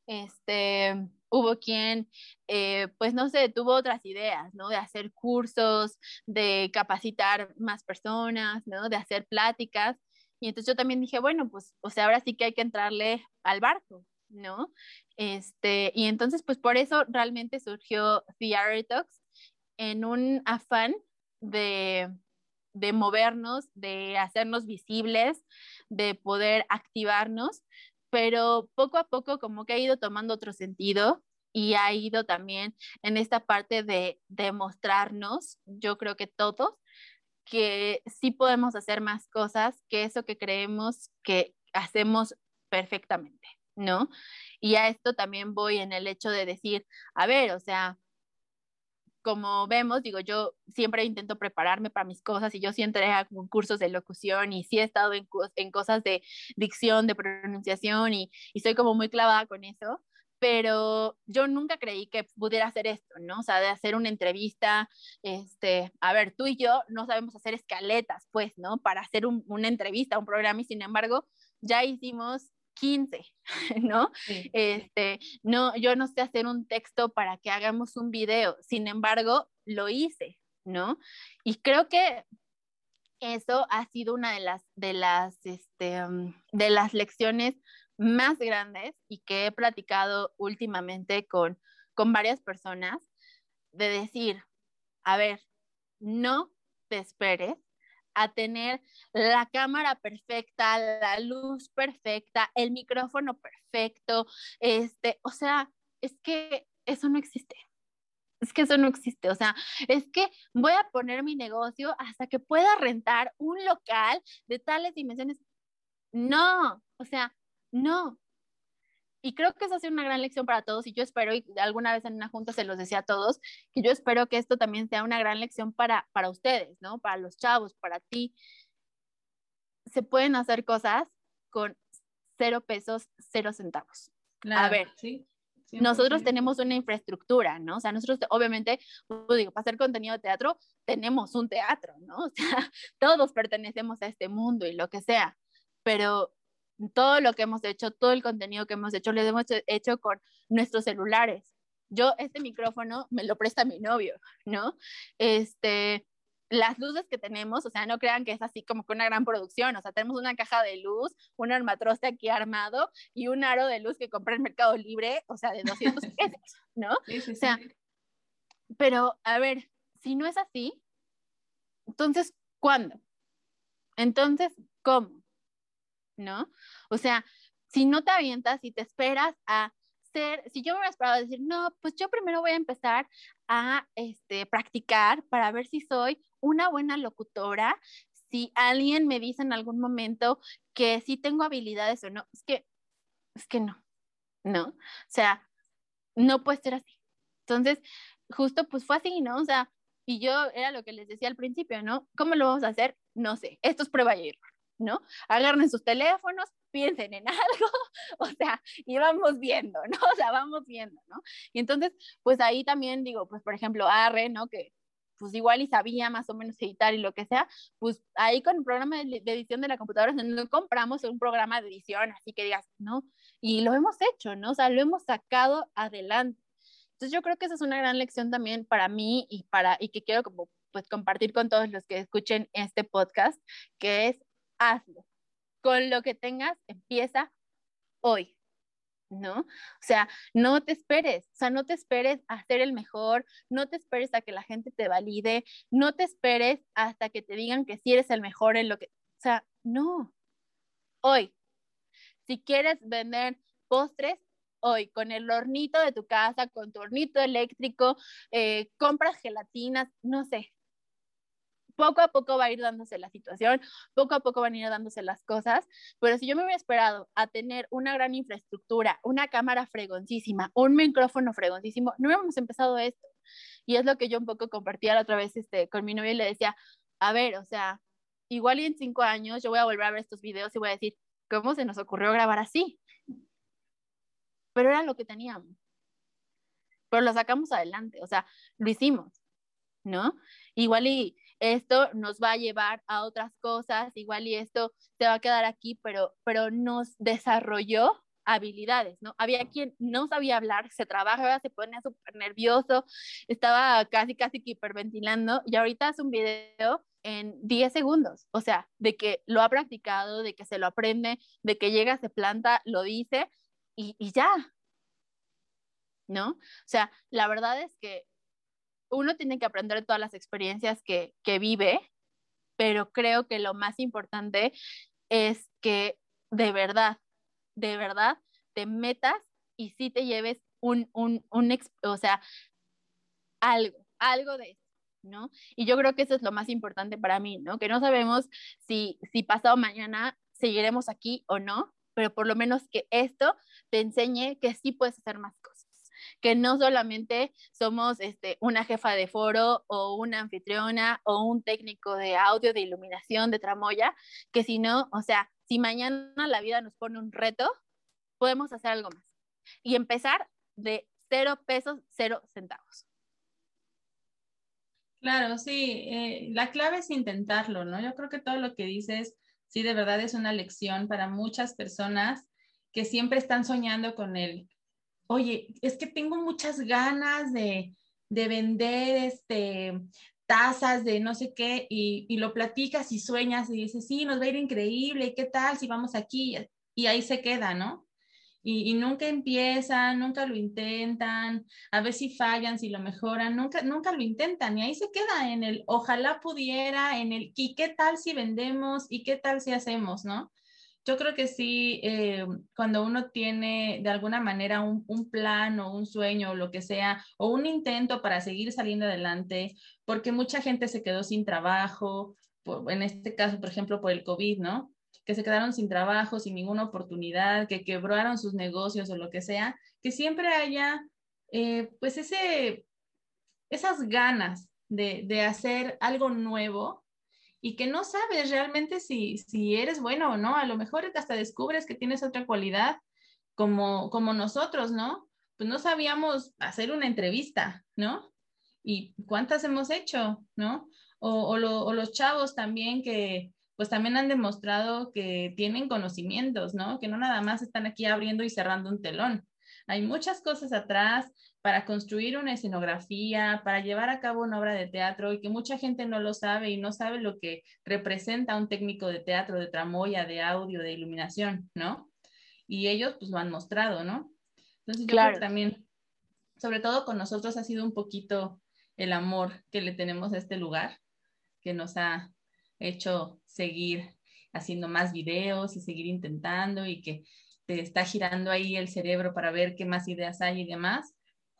Este, hubo quien, eh, pues no sé, tuvo otras ideas, ¿no? De hacer cursos, de capacitar más personas, ¿no? De hacer pláticas. Y entonces yo también dije, bueno, pues, o sea, ahora sí que hay que entrarle al barco, ¿no? Este, y entonces, pues por eso realmente surgió The Talks en un afán de, de movernos, de hacernos visibles, de poder activarnos, pero poco a poco como que ha ido tomando otro sentido y ha ido también en esta parte de demostrarnos, yo creo que todos, que sí podemos hacer más cosas que eso que creemos que hacemos perfectamente, ¿no? Y a esto también voy en el hecho de decir, a ver, o sea, como vemos, digo, yo siempre intento prepararme para mis cosas y yo siempre hago cursos de locución y sí he estado en, en cosas de dicción, de pronunciación y, y soy como muy clavada con eso, pero yo nunca creí que pudiera hacer esto, ¿no? O sea, de hacer una entrevista, este, a ver, tú y yo no sabemos hacer escaletas, pues, ¿no? Para hacer un, una entrevista, un programa y sin embargo, ya hicimos 15, ¿no? Este, no, yo no sé hacer un texto para que hagamos un video, sin embargo, lo hice, ¿no? Y creo que eso ha sido una de las, de las, este, um, de las lecciones más grandes y que he platicado últimamente con, con varias personas, de decir, a ver, no te esperes a tener la cámara perfecta, la luz perfecta, el micrófono perfecto, este, o sea, es que eso no existe. Es que eso no existe, o sea, es que voy a poner mi negocio hasta que pueda rentar un local de tales dimensiones. No, o sea, no, y creo que eso ha sido una gran lección para todos y yo espero, y alguna vez en una junta se los decía a todos, que yo espero que esto también sea una gran lección para, para ustedes, ¿no? Para los chavos, para ti. Se pueden hacer cosas con cero pesos, cero centavos. a ver, sí, nosotros tenemos una infraestructura, ¿no? O sea, nosotros obviamente, pues, digo, para hacer contenido de teatro, tenemos un teatro, ¿no? O sea, todos pertenecemos a este mundo y lo que sea, pero todo lo que hemos hecho, todo el contenido que hemos hecho, lo hemos hecho con nuestros celulares. Yo, este micrófono me lo presta mi novio, ¿no? Este, las luces que tenemos, o sea, no crean que es así como que una gran producción, o sea, tenemos una caja de luz, un armatroste aquí armado y un aro de luz que compré en Mercado Libre, o sea, de 200 pesos, ¿no? Sí, sí, o sea, pero a ver, si no es así, entonces, ¿cuándo? Entonces, ¿cómo? ¿No? O sea, si no te avientas y te esperas a ser, si yo me hubiera esperado a decir, no, pues yo primero voy a empezar a este, practicar para ver si soy una buena locutora, si alguien me dice en algún momento que sí tengo habilidades o no, es que, es que no, ¿no? O sea, no puede ser así. Entonces, justo pues fue así, ¿no? O sea, y yo era lo que les decía al principio, ¿no? ¿Cómo lo vamos a hacer? No sé, esto es prueba y error. ¿No? Agarren sus teléfonos, piensen en algo, o sea, y vamos viendo, ¿no? O sea, vamos viendo, ¿no? Y entonces, pues ahí también digo, pues por ejemplo, Arre, ¿no? Que pues igual y sabía más o menos editar y lo que sea, pues ahí con el programa de, edición de la computadora no compramos un programa de edición, así que digas, ¿no? Y lo hemos hecho, ¿no? O sea, lo hemos sacado adelante. Entonces yo creo que esa es una gran lección también para mí y para y que quiero pues compartir con todos los que escuchen este podcast, que es hazlo. Con lo que tengas, empieza hoy, ¿no? O sea, no te esperes, o sea, no te esperes a ser el mejor, no te esperes a que la gente te valide, no te esperes hasta que te digan que sí eres el mejor en lo que, o sea, no. Hoy, si quieres vender postres, hoy, con el hornito de tu casa, con tu hornito eléctrico, eh, compras gelatinas, no sé, poco a poco va a ir dándose la situación, poco a poco van a ir dándose las cosas, pero si yo me hubiera esperado a tener una gran infraestructura, una cámara fregoncísima, un micrófono fregoncísimo, no hubiéramos empezado esto. Y es lo que yo un poco compartía la otra vez este, con mi novia y le decía, a ver, o sea, igual y en cinco años yo voy a volver a ver estos videos y voy a decir, ¿cómo se nos ocurrió grabar así? Pero era lo que teníamos. Pero lo sacamos adelante, o sea, lo hicimos, ¿no? Igual y esto nos va a llevar a otras cosas, igual y esto se va a quedar aquí, pero, pero nos desarrolló habilidades, ¿no? Había quien no sabía hablar, se trabajaba, se ponía súper nervioso, estaba casi, casi que hiperventilando y ahorita hace un video en 10 segundos, o sea, de que lo ha practicado, de que se lo aprende, de que llega, se planta, lo dice y, y ya, ¿no? O sea, la verdad es que uno tiene que aprender todas las experiencias que, que vive, pero creo que lo más importante es que de verdad, de verdad, te metas y sí te lleves un, un, un o sea, algo, algo de eso, ¿no? Y yo creo que eso es lo más importante para mí, ¿no? Que no sabemos si, si pasado mañana seguiremos aquí o no, pero por lo menos que esto te enseñe que sí puedes hacer más cosas que no solamente somos este, una jefa de foro o una anfitriona o un técnico de audio, de iluminación, de tramoya, que si no, o sea, si mañana la vida nos pone un reto, podemos hacer algo más y empezar de cero pesos, cero centavos. Claro, sí, eh, la clave es intentarlo, ¿no? Yo creo que todo lo que dices, sí, de verdad es una lección para muchas personas que siempre están soñando con el oye, es que tengo muchas ganas de, vender este, tazas de no sé qué y, lo platicas y sueñas y dices, sí, nos va a ir increíble, ¿qué tal si vamos aquí? Y ahí se queda, ¿no? Y, nunca empiezan, nunca lo intentan, a ver si fallan, si lo mejoran, nunca, nunca lo intentan y ahí se queda en el ojalá pudiera, en el y qué tal si vendemos y qué tal si hacemos, ¿no? Yo creo que sí, eh, cuando uno tiene de alguna manera un, plan o un sueño o lo que sea, o un intento para seguir saliendo adelante, porque mucha gente se quedó sin trabajo, en este caso, por ejemplo, por el COVID, ¿no? Que se quedaron sin trabajo, sin ninguna oportunidad, que quebraron sus negocios o lo que sea, que siempre haya, eh, pues, ese, esas ganas de, de hacer algo nuevo y que no sabes realmente si, si eres bueno o no. A lo mejor hasta descubres que tienes otra cualidad como, como nosotros, ¿no? Pues no sabíamos hacer una entrevista, ¿no? ¿Y cuántas hemos hecho, ¿no? O, o, los chavos también que pues también han demostrado que tienen conocimientos, ¿no? Que no nada más están aquí abriendo y cerrando un telón. Hay muchas cosas atrás, para construir una escenografía, para llevar a cabo una obra de teatro y que mucha gente no lo sabe y no sabe lo que representa un técnico de teatro, de tramoya, de audio, de iluminación, ¿no? Y ellos pues lo han mostrado, ¿no? Entonces yo creo que también, sobre todo con nosotros ha sido un poquito el amor que le tenemos a este lugar, que nos ha hecho seguir haciendo más videos y seguir intentando y que te está girando ahí el cerebro para ver qué más ideas hay y demás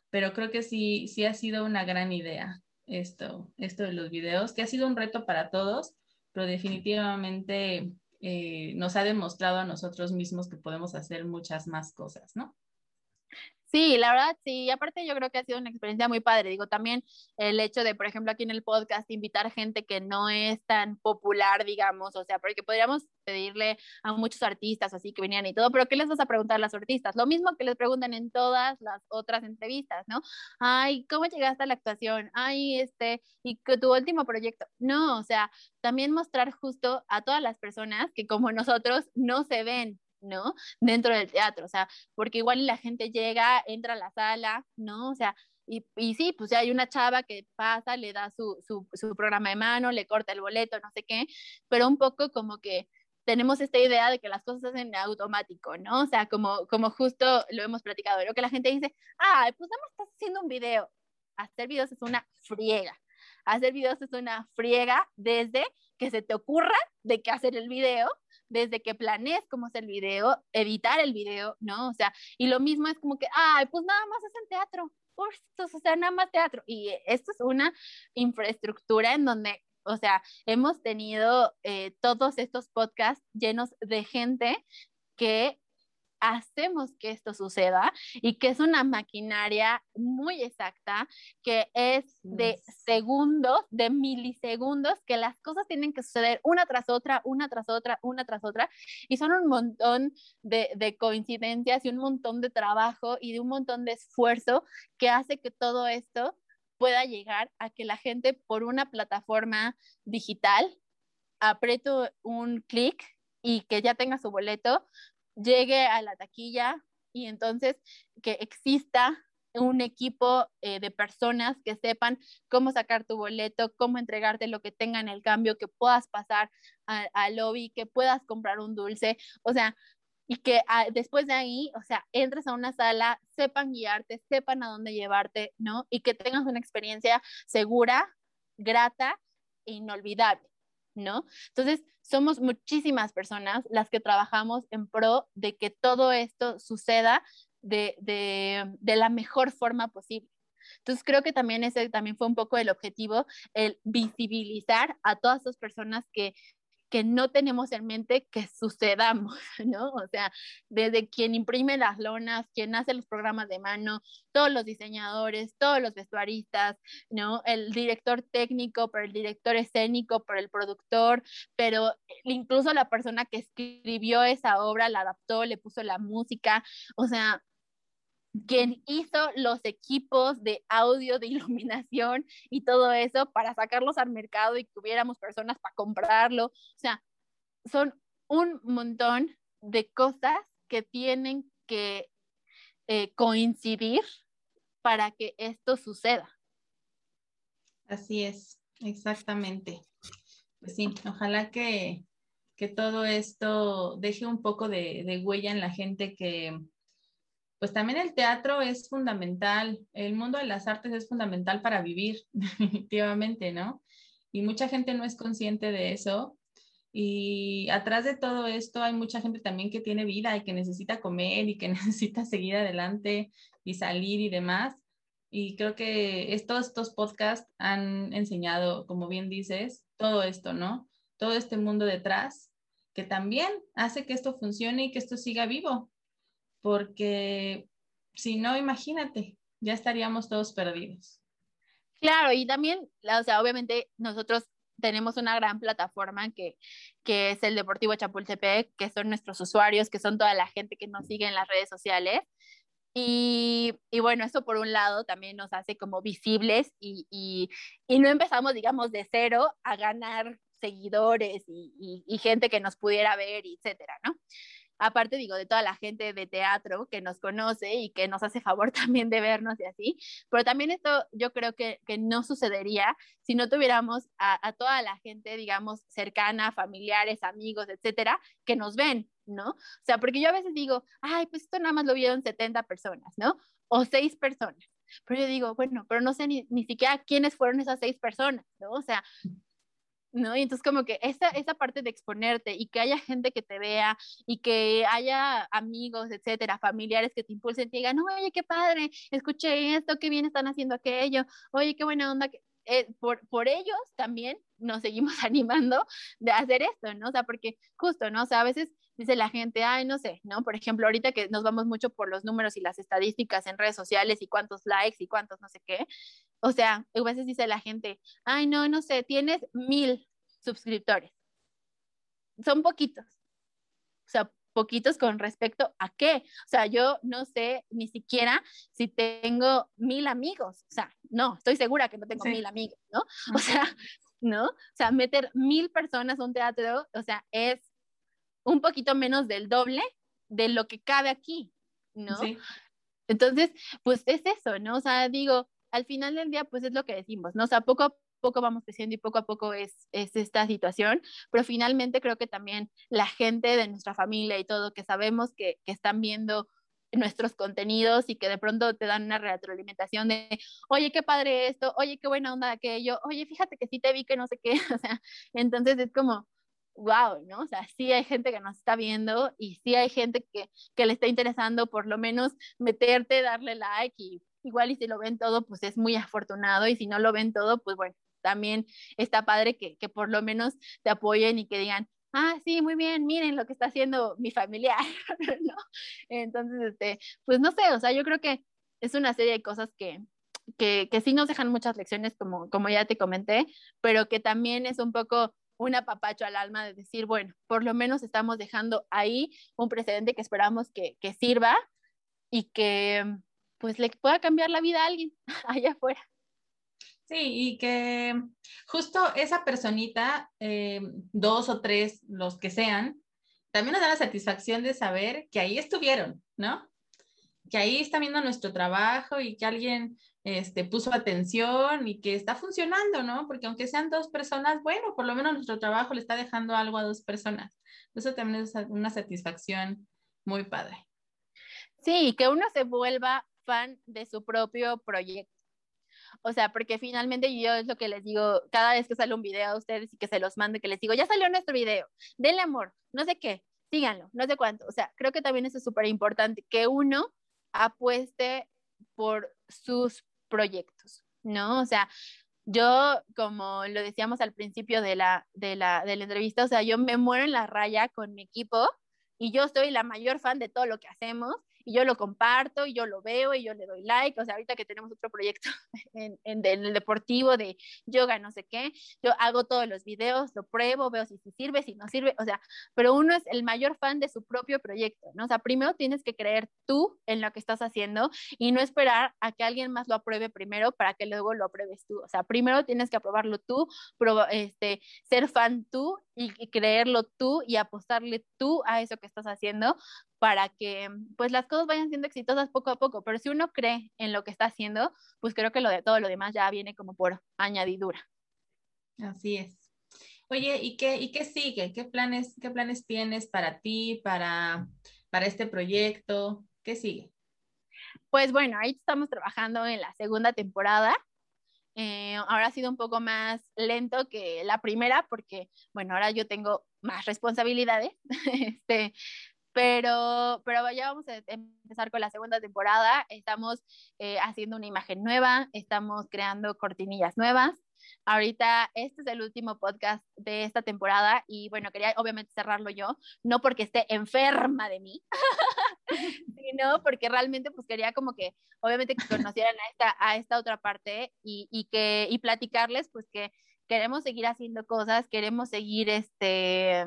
pero creo que sí, sí ha sido una gran idea esto, esto de los videos, que ha sido un reto para todos, pero definitivamente eh, nos ha demostrado a nosotros mismos que podemos hacer muchas más cosas, ¿no? Sí, la verdad, sí. Y aparte yo creo que ha sido una experiencia muy padre. Digo, también el hecho de, por ejemplo, aquí en el podcast, invitar gente que no es tan popular, digamos, o sea, porque podríamos pedirle a muchos artistas así que venían y todo, pero ¿qué les vas a preguntar a los artistas? Lo mismo que les preguntan en todas las otras entrevistas, ¿no? Ay, ¿cómo llegaste a la actuación? Ay, este, y tu último proyecto. No, o sea, también mostrar justo a todas las personas que como nosotros no se ven, ¿no? Dentro del teatro, o sea, porque igual la gente llega, entra a la sala, ¿no? O sea, y, y sí, pues ya hay una chava que pasa, le da su, su, programa de mano, le corta el boleto, no sé qué, pero un poco como que tenemos esta idea de que las cosas se hacen automático, ¿no? O sea, como, como justo lo hemos platicado, lo que la gente dice, ah, pues nada más estás haciendo un video. Hacer videos es una friega. Hacer videos es una friega desde que se te ocurra de qué hacer el video desde que planees cómo es el video, editar el video, ¿no? O sea, y lo mismo es como que, ay, pues nada más es en teatro, o sea, nada más teatro. Y esto es una infraestructura en donde, o sea, hemos tenido eh, todos estos podcasts llenos de gente que hacemos que esto suceda y que es una maquinaria muy exacta, que es de segundos, de milisegundos, que las cosas tienen que suceder una tras otra, una tras otra, una tras otra, y son un montón de, de coincidencias y un montón de trabajo y de un montón de esfuerzo que hace que todo esto pueda llegar a que la gente por una plataforma digital apriete un clic y que ya tenga su boleto llegue a la taquilla y entonces que exista un equipo eh, de personas que sepan cómo sacar tu boleto, cómo entregarte lo que tengan el cambio, que puedas pasar al lobby, que puedas comprar un dulce, o sea, y que ah, después de ahí, o sea, entres a una sala, sepan guiarte, sepan a dónde llevarte, ¿no? Y que tengas una experiencia segura, grata e inolvidable, ¿no? Entonces, somos muchísimas personas las que trabajamos en pro de que todo esto suceda de, de, de la mejor forma posible. Entonces creo que también ese también fue un poco el objetivo, el visibilizar a todas esas personas que que no tenemos en mente que sucedamos, ¿no? O sea, desde quien imprime las lonas, quien hace los programas de mano, todos los diseñadores, todos los vestuaristas, ¿no? El director técnico, pero el director escénico, pero el productor, pero incluso la persona que escribió esa obra, la adaptó, le puso la música, o sea, quien hizo los equipos de audio, de iluminación y todo eso para sacarlos al mercado y que tuviéramos personas para comprarlo. O sea, son un montón de cosas que tienen que eh, coincidir para que esto suceda. Así es, exactamente. Pues sí, ojalá que, que todo esto deje un poco de, de huella en la gente que, pues también el teatro es fundamental, el mundo de las artes es fundamental para vivir, definitivamente, ¿no? Y mucha gente no es consciente de eso. Y atrás de todo esto hay mucha gente también que tiene vida y que necesita comer y que necesita seguir adelante y salir y demás. Y creo que estos, estos podcasts han enseñado, como bien dices, todo esto, ¿no? Todo este mundo detrás que también hace que esto funcione y que esto siga vivo porque si no, imagínate, ya estaríamos todos perdidos. Claro, y también, o sea, obviamente nosotros tenemos una gran plataforma que, que es el Deportivo Chapultepec, que son nuestros usuarios, que son toda la gente que nos sigue en las redes sociales. Y, y, bueno, eso por un lado también nos hace como visibles y, y, y no empezamos, digamos, de cero a ganar seguidores y, gente que nos pudiera ver, etcétera, ¿no? Aparte digo, de toda la gente de teatro que nos conoce y que nos hace favor también de vernos y así, pero también esto yo creo que, que no sucedería si no tuviéramos a, toda la gente, digamos, cercana, familiares, amigos, etcétera, que nos ven, ¿no? O sea, porque yo a veces digo, ay, pues esto nada más lo vieron 70 personas, ¿no? O 6 personas. Pero yo digo, bueno, pero no sé ni, ni siquiera quiénes fueron esas seis personas, ¿no? O sea, ¿no? Y entonces como que esa, esa parte de exponerte y que haya gente que te vea y que haya amigos, etcétera, familiares que te impulsen te digan, oye, qué padre, escuché esto, qué bien están haciendo aquello, oye, qué buena onda. Eh, por, por ellos también nos seguimos animando de hacer esto, ¿no? O sea, porque justo, ¿no? O sea, a veces dice la gente, ay, no sé, ¿no? Por ejemplo, ahorita que nos vamos mucho por los números y las estadísticas en redes sociales y cuántos likes y cuántos no sé qué, o sea, a veces dice la gente, ay, no, no sé, tienes mil suscriptores. Son poquitos. O sea, poquitos con respecto a qué. O sea, yo no sé ni siquiera si tengo mil amigos. O sea, no, estoy segura que no tengo mil amigos, ¿no? O sea, ¿no? O sea, meter mil personas a un teatro, o sea, es un poquito menos del doble de lo que cabe aquí, ¿no? Entonces, pues es eso, ¿no? O sea, digo, al final del día, pues es lo que decimos, ¿no? O sea, poco a poco vamos creciendo y poco a poco es, es esta situación, pero finalmente creo que también la gente de nuestra familia y todo, que sabemos que, que están viendo nuestros contenidos y que de pronto te dan una retroalimentación de, oye, qué padre esto, oye, qué buena onda aquello, oye, fíjate que sí te vi que no sé qué, o sea, entonces es como, wow, ¿no? O sea, sí hay gente que nos está viendo y sí hay gente que, que le está interesando por lo menos meterte, darle like y igual y si lo ven todo, pues es muy afortunado y si no lo ven todo, pues bueno, también está padre que, que por lo menos te apoyen y que digan, ah, sí, muy bien, miren lo que está haciendo mi familiar, ¿no? Entonces, este, pues no sé, o sea, yo creo que es una serie de cosas que, que, que sí nos dejan muchas lecciones, como, como ya te comenté, pero que también es un poco un apapacho al alma de decir, bueno, por lo menos estamos dejando ahí un precedente que esperamos que, que sirva y que pues le pueda cambiar la vida a alguien allá afuera. Sí, y que justo esa personita, eh, dos o tres, los que sean, también nos da la satisfacción de saber que ahí estuvieron, ¿no? Que ahí está viendo nuestro trabajo y que alguien este, puso atención y que está funcionando, ¿no? Porque aunque sean dos personas, bueno, por lo menos nuestro trabajo le está dejando algo a dos personas. Eso también es una satisfacción muy padre. Sí, que uno se vuelva fan de su propio proyecto. O sea, porque finalmente yo es lo que les digo, cada vez que sale un video a ustedes y que se los mande, que les digo, ya salió nuestro video, denle amor, no sé qué, síganlo, no sé cuánto. O sea, creo que también eso es súper importante, que uno apueste por sus proyectos, ¿no? O sea, yo, como lo decíamos al principio de la, de la, de la entrevista, o sea, yo me muero en la raya con mi equipo y yo soy la mayor fan de todo lo que hacemos y yo lo comparto y yo lo veo y yo le doy like, o sea, ahorita que tenemos otro proyecto en, en, el deportivo de yoga, no sé qué, yo hago todos los videos, lo pruebo, veo si, si sirve, si no sirve, o sea, pero uno es el mayor fan de su propio proyecto, ¿no? O sea, primero tienes que creer tú en lo que estás haciendo y no esperar a que alguien más lo apruebe primero para que luego lo apruebes tú, o sea, primero tienes que aprobarlo tú, este, ser fan tú y, y creerlo tú y apostarle tú a eso que estás haciendo para que pues las cosas vayan siendo exitosas poco a poco, pero si uno cree en lo que está haciendo, pues creo que lo de todo lo demás ya viene como por añadidura. Así es. Oye, ¿y qué, y qué sigue? ¿Qué planes, qué planes tienes para ti, para, para este proyecto? ¿Qué sigue? Pues bueno, ahí estamos trabajando en la segunda temporada. Eh, ahora ha sido un poco más lento que la primera porque, bueno, ahora yo tengo más responsabilidades, este, pero, pero ya vamos a empezar con la segunda temporada. Estamos eh, haciendo una imagen nueva, estamos creando cortinillas nuevas. Ahorita este es el último podcast de esta temporada y bueno, quería obviamente cerrarlo yo, no porque esté enferma de mí, sino porque realmente pues quería como que obviamente que conocieran a esta, a esta otra parte y, y, que, y platicarles pues que queremos seguir haciendo cosas, queremos seguir este,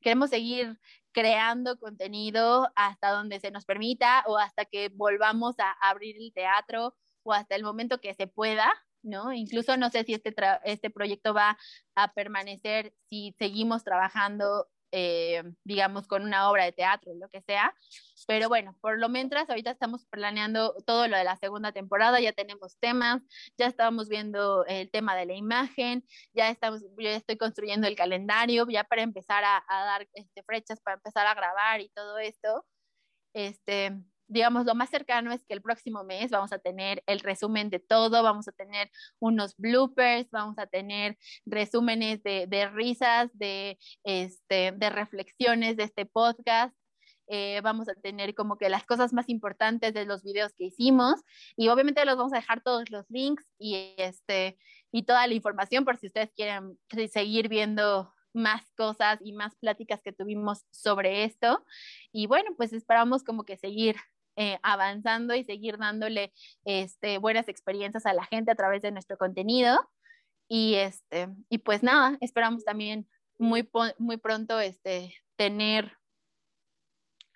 queremos seguir creando contenido hasta donde se nos permita o hasta que volvamos a abrir el teatro o hasta el momento que se pueda, ¿no? Incluso no sé si este, este proyecto va a permanecer si seguimos trabajando eh, digamos, con una obra de teatro, lo que sea. Pero bueno, por lo mientras, ahorita estamos planeando todo lo de la segunda temporada, ya tenemos temas, ya estábamos viendo el tema de la imagen, ya estamos, yo estoy construyendo el calendario, ya para empezar a, a dar este, fechas, para empezar a grabar y todo esto. Este, digamos, lo más cercano es que el próximo mes vamos a tener el resumen de todo, vamos a tener unos bloopers, vamos a tener resúmenes de, de risas, de, este, de reflexiones de este podcast. Eh, vamos a tener como que las cosas más importantes de los videos que hicimos y obviamente los vamos a dejar todos los links y este y toda la información por si ustedes quieren seguir viendo más cosas y más pláticas que tuvimos sobre esto. Y bueno, pues esperamos como que seguir eh, avanzando y seguir dándole este, buenas experiencias a la gente a través de nuestro contenido. Y, este, y pues nada, esperamos también muy, muy pronto este, tener,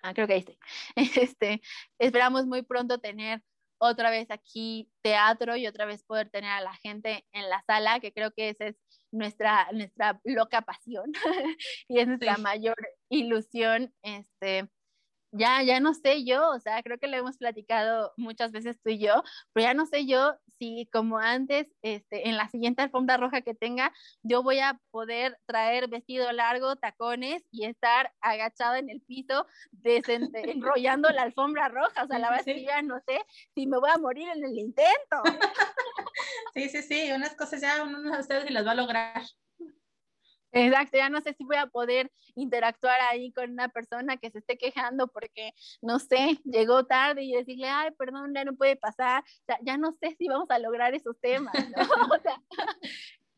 ah, creo que ahí estoy, este, esperamos muy pronto tener otra vez aquí teatro y otra vez poder tener a la gente en la sala, que creo que esa es nuestra, nuestra loca pasión y es nuestra mayor ilusión, este, ya, ya no sé yo, o sea, creo que lo hemos platicado muchas veces tú y yo, pero ya no sé yo si como antes, este, en la siguiente alfombra roja que tenga, yo voy a poder traer vestido largo, tacones y estar agachada en el piso, enrollando la alfombra roja, o sea, la verdad es que ya no sé si me voy a morir en el intento. Sí, sí, sí, unas cosas ya uno no sabe si las va a lograr. Exacto, ya no sé si voy a poder interactuar ahí con una persona que se esté quejando porque, no sé, llegó tarde y decirle, ay, perdón, ya no puede pasar. O sea, ya no sé si vamos a lograr esos temas, ¿no? O, sea,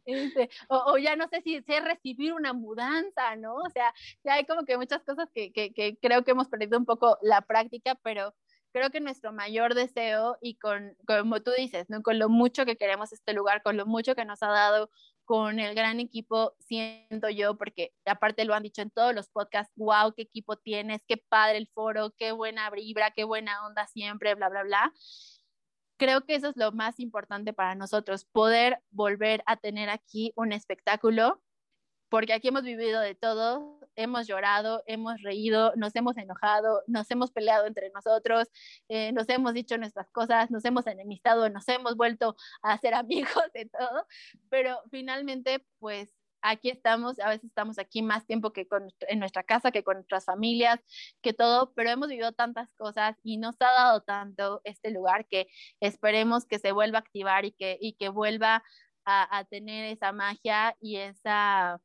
este, o, ya no sé si sé recibir una mudanza, ¿no? O sea, ya hay como que muchas cosas que, que, que creo que hemos perdido un poco la práctica, pero creo que nuestro mayor deseo y con, como tú dices, ¿no? con lo mucho que queremos este lugar, con lo mucho que nos ha dado con el gran equipo, siento yo, porque aparte lo han dicho en todos los podcasts, wow, qué equipo tienes, qué padre el foro, qué buena vibra, qué buena onda siempre, bla, bla, bla. Creo que eso es lo más importante para nosotros, poder volver a tener aquí un espectáculo porque aquí hemos vivido de todo, hemos llorado, hemos reído, nos hemos enojado, nos hemos peleado entre nosotros, eh, nos hemos dicho nuestras cosas, nos hemos enemistado, nos hemos vuelto a ser amigos de todo, pero finalmente pues aquí estamos, a veces estamos aquí más tiempo que con, en nuestra casa, que con nuestras familias, que todo, pero hemos vivido tantas cosas y nos ha dado tanto este lugar que esperemos que se vuelva a activar y que, y que vuelva a, a tener esa magia y esa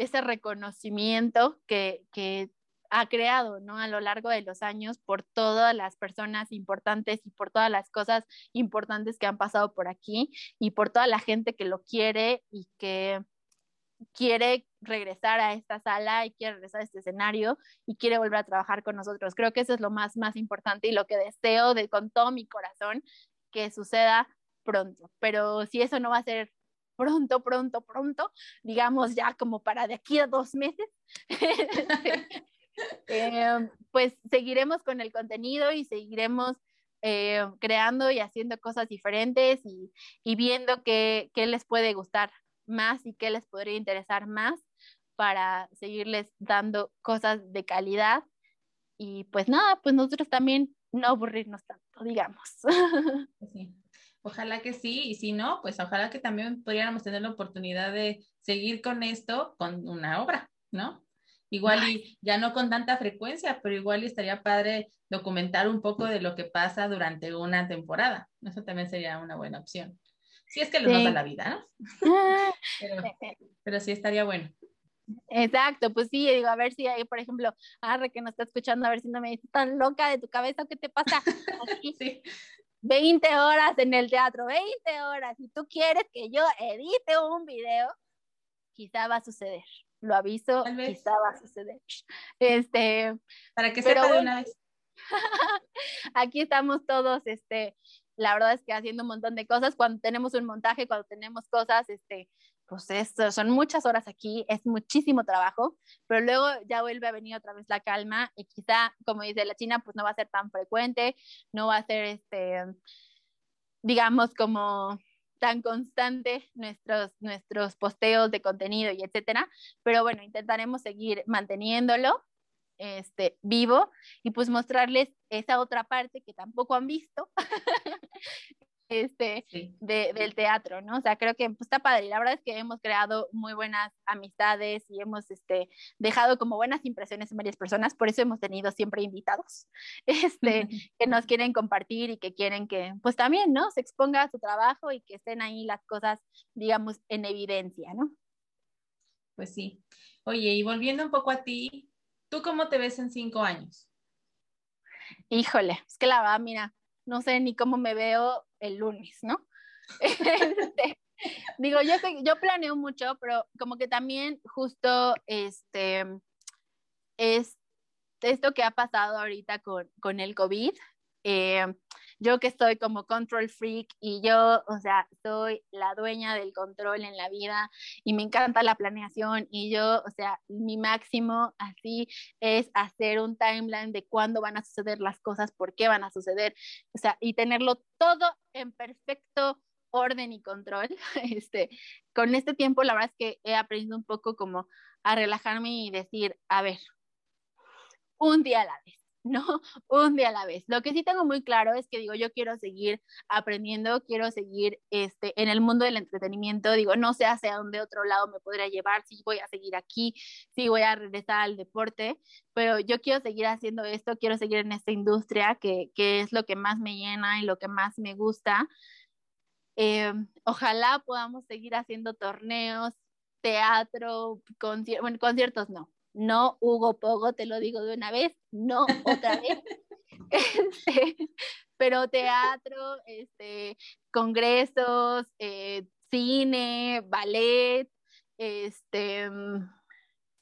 ese reconocimiento que, que ha creado ¿no? a lo largo de los años por todas las personas importantes y por todas las cosas importantes que han pasado por aquí y por toda la gente que lo quiere y que quiere regresar a esta sala y quiere regresar a este escenario y quiere volver a trabajar con nosotros. Creo que eso es lo más, más importante y lo que deseo de, con todo mi corazón que suceda pronto. Pero si eso no va a ser pronto, pronto, pronto, digamos ya como para de aquí a dos meses, eh, pues seguiremos con el contenido y seguiremos eh, creando y haciendo cosas diferentes y, viendo qué, qué, les puede gustar más y qué les podría interesar más para seguirles dando cosas de calidad. Y pues nada, pues nosotros también no aburrirnos tanto, digamos. Sí. Ojalá que sí, y si no, pues ojalá que también pudiéramos tener la oportunidad de seguir con esto, con una obra, ¿no? Igual y ya no con tanta frecuencia, pero igual y estaría padre documentar un poco de lo que pasa durante una temporada. Eso también sería una buena opción. Si es que les sí. da la vida, ¿no? pero, pero sí estaría bueno. Exacto, pues sí, digo, a ver si hay, por ejemplo, Arre que nos está escuchando, a ver si no me dices tan loca de tu cabeza, ¿qué te pasa? Aquí. sí. 20 horas en el teatro, 20 horas, si tú quieres que yo edite un video, quizá va a suceder. Lo aviso, quizá va a suceder. Este, para que sepa de una vez. aquí estamos todos, este, la verdad es que haciendo un montón de cosas, cuando tenemos un montaje, cuando tenemos cosas, este, pues esto, son muchas horas aquí, es muchísimo trabajo, pero luego ya vuelve a venir otra vez la calma y quizá, como dice la China, pues no va a ser tan frecuente, no va a ser, este, digamos, como tan constante nuestros, nuestros posteos de contenido y etcétera, pero bueno, intentaremos seguir manteniéndolo este, vivo y pues mostrarles esa otra parte que tampoco han visto este, sí. de, del teatro, ¿no? O sea, creo que pues, está padre. La verdad es que hemos creado muy buenas amistades y hemos este, dejado como buenas impresiones en varias personas, por eso hemos tenido siempre invitados este, que nos quieren compartir y que quieren que, pues también, ¿no? Se exponga su trabajo y que estén ahí las cosas, digamos, en evidencia, ¿no? Pues sí. Oye, y volviendo un poco a ti, ¿tú cómo te ves en cinco años? Híjole, es que la verdad, mira, no sé ni cómo me veo el lunes, ¿no? este, digo, yo, yo planeo mucho, pero como que también justo este, es esto que ha pasado ahorita con, con el COVID, eh, yo que estoy como control freak y yo, o sea, soy la dueña del control en la vida y me encanta la planeación y yo, o sea, mi máximo así es hacer un timeline de cuándo van a suceder las cosas, por qué van a suceder, o sea, y tenerlo todo en perfecto orden y control. Este, con este tiempo, la verdad es que he aprendido un poco como a relajarme y decir, a ver, un día a la vez no un día a la vez. Lo que sí tengo muy claro es que digo, yo quiero seguir aprendiendo, quiero seguir este, en el mundo del entretenimiento, digo, no sé hacia dónde otro lado me podría llevar, si voy a seguir aquí, si voy a regresar al deporte, pero yo quiero seguir haciendo esto, quiero seguir en esta industria que, que es lo que más me llena y lo que más me gusta. Eh, ojalá podamos seguir haciendo torneos, teatro, conciertos, bueno, conciertos no, no Hugo Pogo, te lo digo de una vez, no otra vez. Este, pero teatro, este, congresos, eh, cine, ballet, este,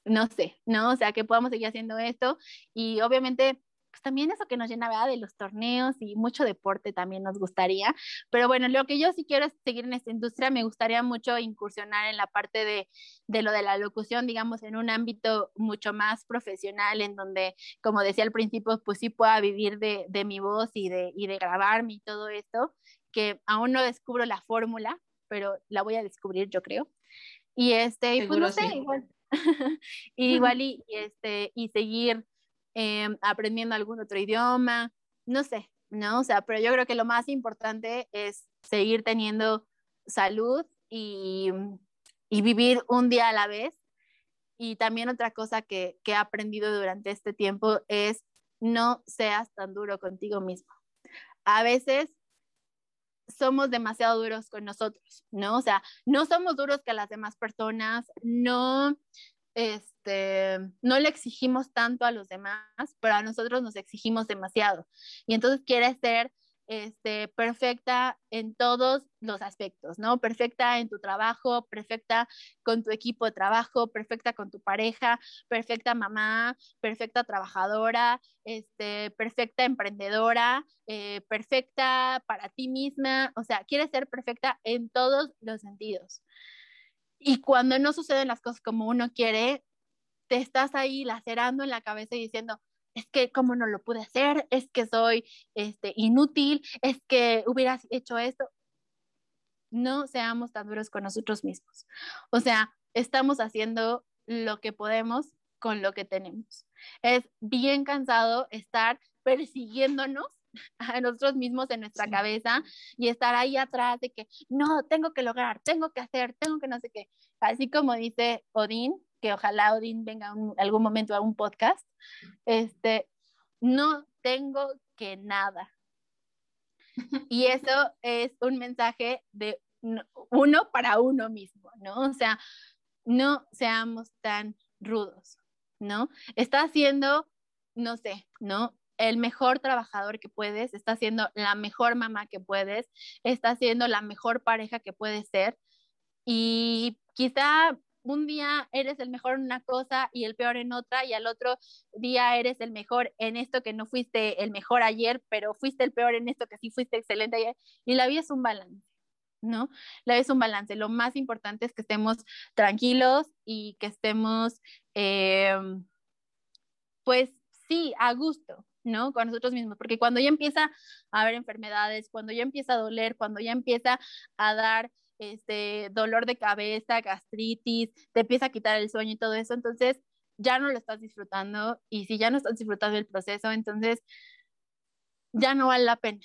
no sé, ¿no? O sea, que podamos seguir haciendo esto y obviamente pues también eso que nos llena ¿verdad? de los torneos y mucho deporte también nos gustaría. Pero bueno, lo que yo sí quiero es seguir en esta industria, me gustaría mucho incursionar en la parte de, de lo de la locución, digamos, en un ámbito mucho más profesional, en donde, como decía al principio, pues sí pueda vivir de, de mi voz y de, y de grabarme y todo esto, que aún no descubro la fórmula, pero la voy a descubrir, yo creo. Y este, pues no sé, igual, igual y, este, y seguir em, aprendiendo algún otro idioma, no sé, ¿no? O sea, pero yo creo que lo más importante es seguir teniendo salud y, y vivir un día a la vez. Y también otra cosa que, que he aprendido durante este tiempo es no seas tan duro contigo mismo. A veces somos demasiado duros con nosotros, ¿no? O sea, no somos duros que las demás personas, no, este, no le exigimos tanto a los demás, pero a nosotros nos exigimos demasiado. Y entonces quiere ser este, perfecta en todos los aspectos, ¿no? Perfecta en tu trabajo, perfecta con tu equipo de trabajo, perfecta con tu pareja, perfecta mamá, perfecta trabajadora, este, perfecta emprendedora, eh, perfecta para ti misma, o sea, quieres ser perfecta en todos los sentidos. Y cuando no suceden las cosas como uno quiere, te estás ahí lacerando en la cabeza y diciendo, es que cómo no lo pude hacer, es que soy este, inútil, es que hubieras hecho esto. No seamos tan duros con nosotros mismos. O sea, estamos haciendo lo que podemos con lo que tenemos. Es bien cansado estar persiguiéndonos a nosotros mismos en nuestra cabeza y estar ahí atrás de que no, tengo que lograr, tengo que hacer, tengo que no sé qué. Así como dice Odín, que ojalá Odín venga en algún momento a un podcast, este, no tengo que nada. Y eso es un mensaje de uno para uno mismo, ¿no? O sea, no seamos tan rudos, ¿no? Está haciendo, no sé, ¿no? El mejor trabajador que puedes, está siendo la mejor mamá que puedes, está siendo la mejor pareja que puedes ser. Y quizá un día eres el mejor en una cosa y el peor en otra, y al otro día eres el mejor en esto que no fuiste el mejor ayer, pero fuiste el peor en esto que sí fuiste excelente ayer. Y la vida es un balance, ¿no? La vida es un balance. Lo más importante es que estemos tranquilos y que estemos, em, pues sí, a gusto, ¿no? Con nosotros mismos, porque cuando ya empieza a haber enfermedades, cuando ya empieza a doler, cuando ya empieza a dar este, dolor de cabeza, gastritis, te empieza a quitar el sueño y todo eso, entonces ya no lo estás disfrutando y si ya no estás disfrutando el proceso, entonces ya no vale la pena,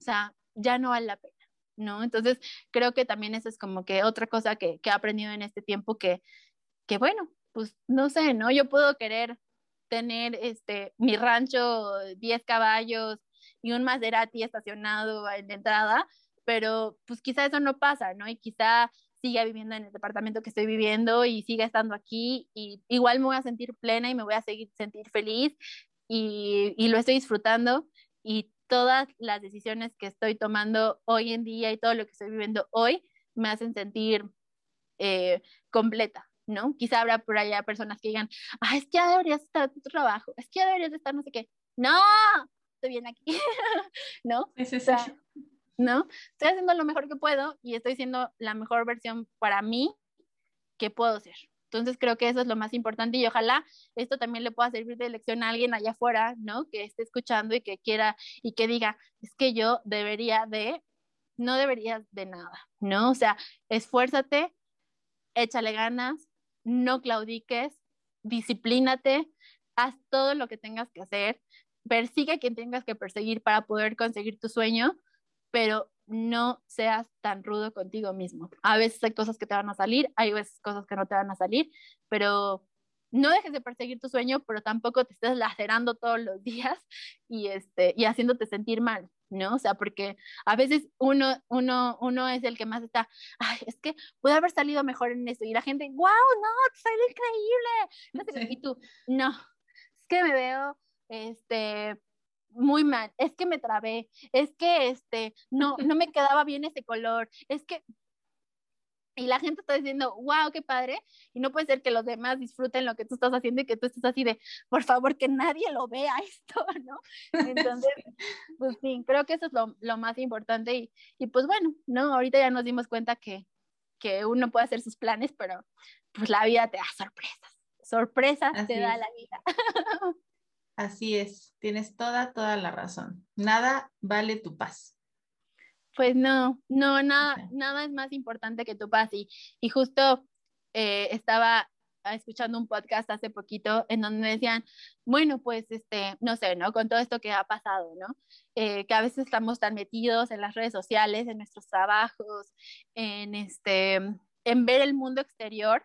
o sea, ya no vale la pena, ¿no? Entonces creo que también eso es como que otra cosa que, que he aprendido en este tiempo que, que bueno, pues no sé, ¿no? Yo puedo querer tener este, mi rancho, 10 caballos y un Maserati estacionado en la entrada, pero pues quizá eso no pasa, ¿no? Y quizá siga viviendo en el departamento que estoy viviendo y siga estando aquí y igual me voy a sentir plena y me voy a seguir sentir feliz y, y lo estoy disfrutando y todas las decisiones que estoy tomando hoy en día y todo lo que estoy viviendo hoy me hacen sentir eh, completa, ¿no? Quizá habrá por allá personas que digan, ah, es que ya deberías estar en tu trabajo, es que ya deberías estar no sé qué. No, estoy bien aquí, ¿no? ¿no? Estoy haciendo lo mejor que puedo y estoy siendo la mejor versión para mí que puedo ser. Entonces creo que eso es lo más importante y ojalá esto también le pueda servir de lección a alguien allá afuera, ¿no? Que esté escuchando y que quiera y que diga, es que yo debería de, no deberías de nada, ¿no? O sea, esfuérzate, échale ganas, no claudiques, disciplínate, haz todo lo que tengas que hacer, persigue a quien tengas que perseguir para poder conseguir tu sueño, pero no seas tan rudo contigo mismo. A veces hay cosas que te van a salir, hay veces cosas que no te van a salir, pero no dejes de perseguir tu sueño, pero tampoco te estés lacerando todos los días y, este, y haciéndote sentir mal, ¿no? O sea, porque a veces uno, uno, uno es el que más está, ay, es que puede haber salido mejor en eso, y la gente, wow, no, salió increíble, y tú, no, es que me veo, este, muy mal, es que me trabé, es que este, no, no me quedaba bien ese color, es que... Y la gente está diciendo, wow, qué padre, y no puede ser que los demás disfruten lo que tú estás haciendo y que tú estés así de, por favor, que nadie lo vea esto, ¿no? Entonces, pues sí, creo que eso es lo, lo más importante y, y, pues bueno, ¿no? Ahorita ya nos dimos cuenta que, que uno puede hacer sus planes, pero pues la vida te da sorpresas, sorpresas Así te da es. la vida. Así es, tienes toda, toda la razón. Nada vale tu paz. Pues no, no, nada, nada es más importante que tu paz. Y, y justo eh, estaba escuchando un podcast hace poquito en donde me decían, bueno, pues, este, no sé, ¿no? Con todo esto que ha pasado, ¿no? Eh, que a veces estamos tan metidos en las redes sociales, en nuestros trabajos, en, este, en ver el mundo exterior,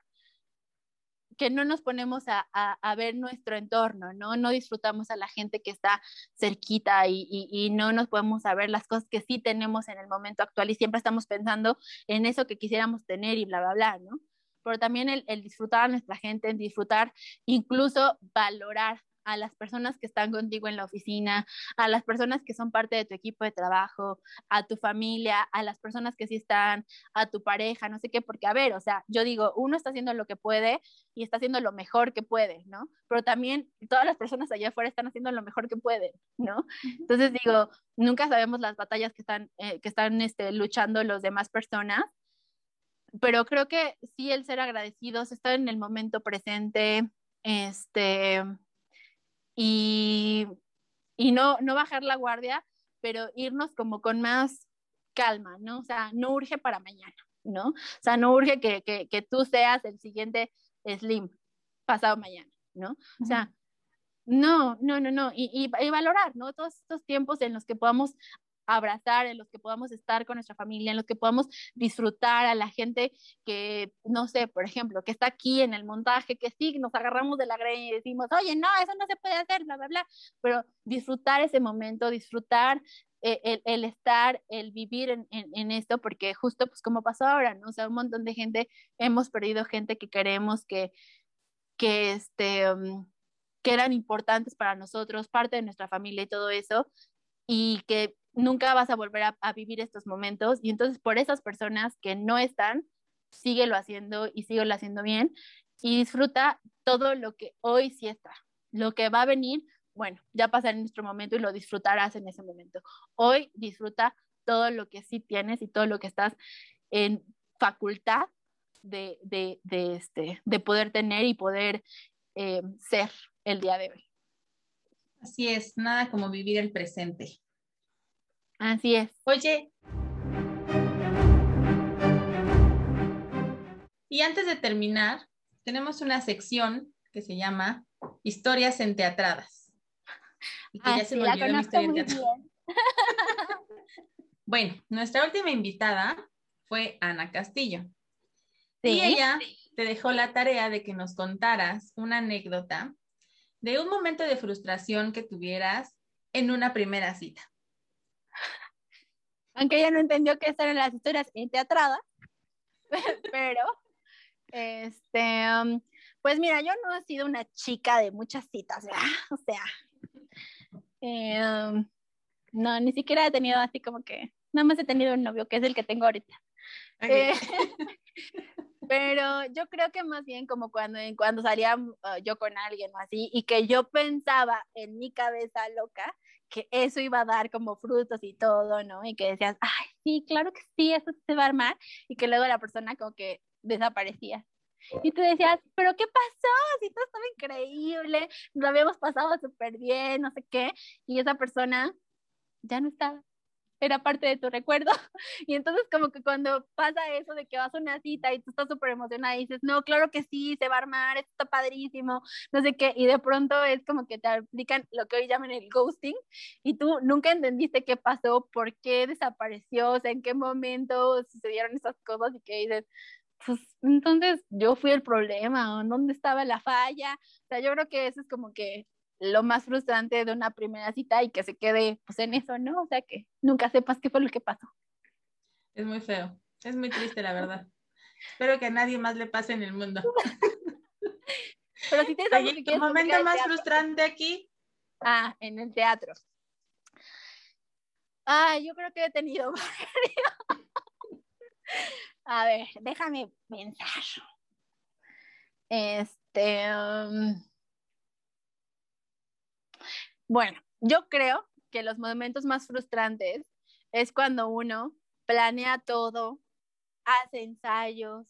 que no nos ponemos a, a, ver nuestro entorno, ¿no? No disfrutamos a la gente que está cerquita y, y, no nos podemos saber las cosas que sí tenemos en el momento actual y siempre estamos pensando en eso que quisiéramos tener y bla, bla, bla, ¿no? Pero también el, el disfrutar a nuestra gente, el disfrutar, incluso valorar a las personas que están contigo en la oficina, a las personas que son parte de tu equipo de trabajo, a tu familia, a las personas que sí están, a tu pareja, no sé qué, porque a ver, o sea, yo digo, uno está haciendo lo que puede y está haciendo lo mejor que puede, ¿no? Pero también todas las personas allá afuera están haciendo lo mejor que pueden, ¿no? Entonces digo, nunca sabemos las batallas que están, eh, que están este, luchando los demás personas pero creo que sí el ser agradecidos, estar en el momento presente, este, y, y no, no bajar la guardia, pero irnos como con más calma, ¿no? O sea, no urge para mañana, ¿no? O sea, no urge que, que, que tú seas el siguiente Slim pasado mañana, ¿no? O sea, no, no, no, no, y, y, y, valorar, ¿no? Todos estos tiempos en los que podamos abrazar, en los que podamos estar con nuestra familia, en los que podamos disfrutar a la gente que, no sé, por ejemplo, que está aquí en el montaje, que sí, nos agarramos de la greña y decimos, oye, no, eso no se puede hacer, bla, bla, bla, pero disfrutar ese momento, disfrutar eh, el, el, estar, el vivir en, en, en, esto, porque justo pues como pasó ahora, ¿no? O sea, un montón de gente, hemos perdido gente que queremos, que, que, este, um, que eran importantes para nosotros, parte de nuestra familia y todo eso, y que nunca vas a volver a, vivir estos momentos. Y entonces por esas personas que no están, síguelo haciendo y síguelo haciendo bien y disfruta todo lo que hoy sí está. Lo que va a venir, bueno, ya pasará en nuestro momento y lo disfrutarás en ese momento. Hoy disfruta todo lo que sí tienes y todo lo que estás en facultad de, de, de este, de poder tener y poder eh, ser el día de hoy. Así es, nada como vivir el presente. Así es. Oye. Y antes de terminar, tenemos una sección que se llama Historias enteatradas. Y que ah, ya se me olvidó mi historia muy bien. bueno, nuestra última invitada fue Ana Castillo. Sí. Y ella te dejó la tarea de que nos contaras una anécdota de un momento de frustración que tuvieras en una primera cita aunque ella no entendió que eran las historias teatradas, pero, este, um, pues mira, yo no he sido una chica de muchas citas, ¿verdad? O sea, eh, um, no, ni siquiera he tenido así como que, nada más he tenido un novio, que es el que tengo ahorita. Okay. Eh, pero yo creo que más bien como cuando, cuando salía uh, yo con alguien o así, y que yo pensaba en mi cabeza loca, que eso iba a dar como frutos y todo, ¿no? Y que decías, ay, sí, claro que sí, eso se va a armar, y que luego la persona como que desaparecía. Y tú decías, pero ¿qué pasó? Si todo estaba increíble, lo habíamos pasado súper bien, no sé qué, y esa persona ya no estaba era parte de tu recuerdo. Y entonces como que cuando pasa eso de que vas a una cita y tú estás súper emocionada y dices, no, claro que sí, se va a armar, esto está padrísimo, no sé qué, y de pronto es como que te aplican lo que hoy llaman el ghosting y tú nunca entendiste qué pasó, por qué desapareció, o sea, en qué momento sucedieron esas cosas y que dices, pues entonces yo fui el problema, ¿dónde estaba la falla? O sea, yo creo que eso es como que lo más frustrante de una primera cita y que se quede pues en eso, ¿no? O sea, que nunca sepas qué fue lo que pasó. Es muy feo, es muy triste la verdad. Espero que a nadie más le pase en el mundo. Pero si Oye, ¿tu momento más frustrante aquí? Ah, en el teatro. Ah, yo creo que he tenido A ver, déjame pensar. Este... Um... Bueno, yo creo que los momentos más frustrantes es cuando uno planea todo, hace ensayos,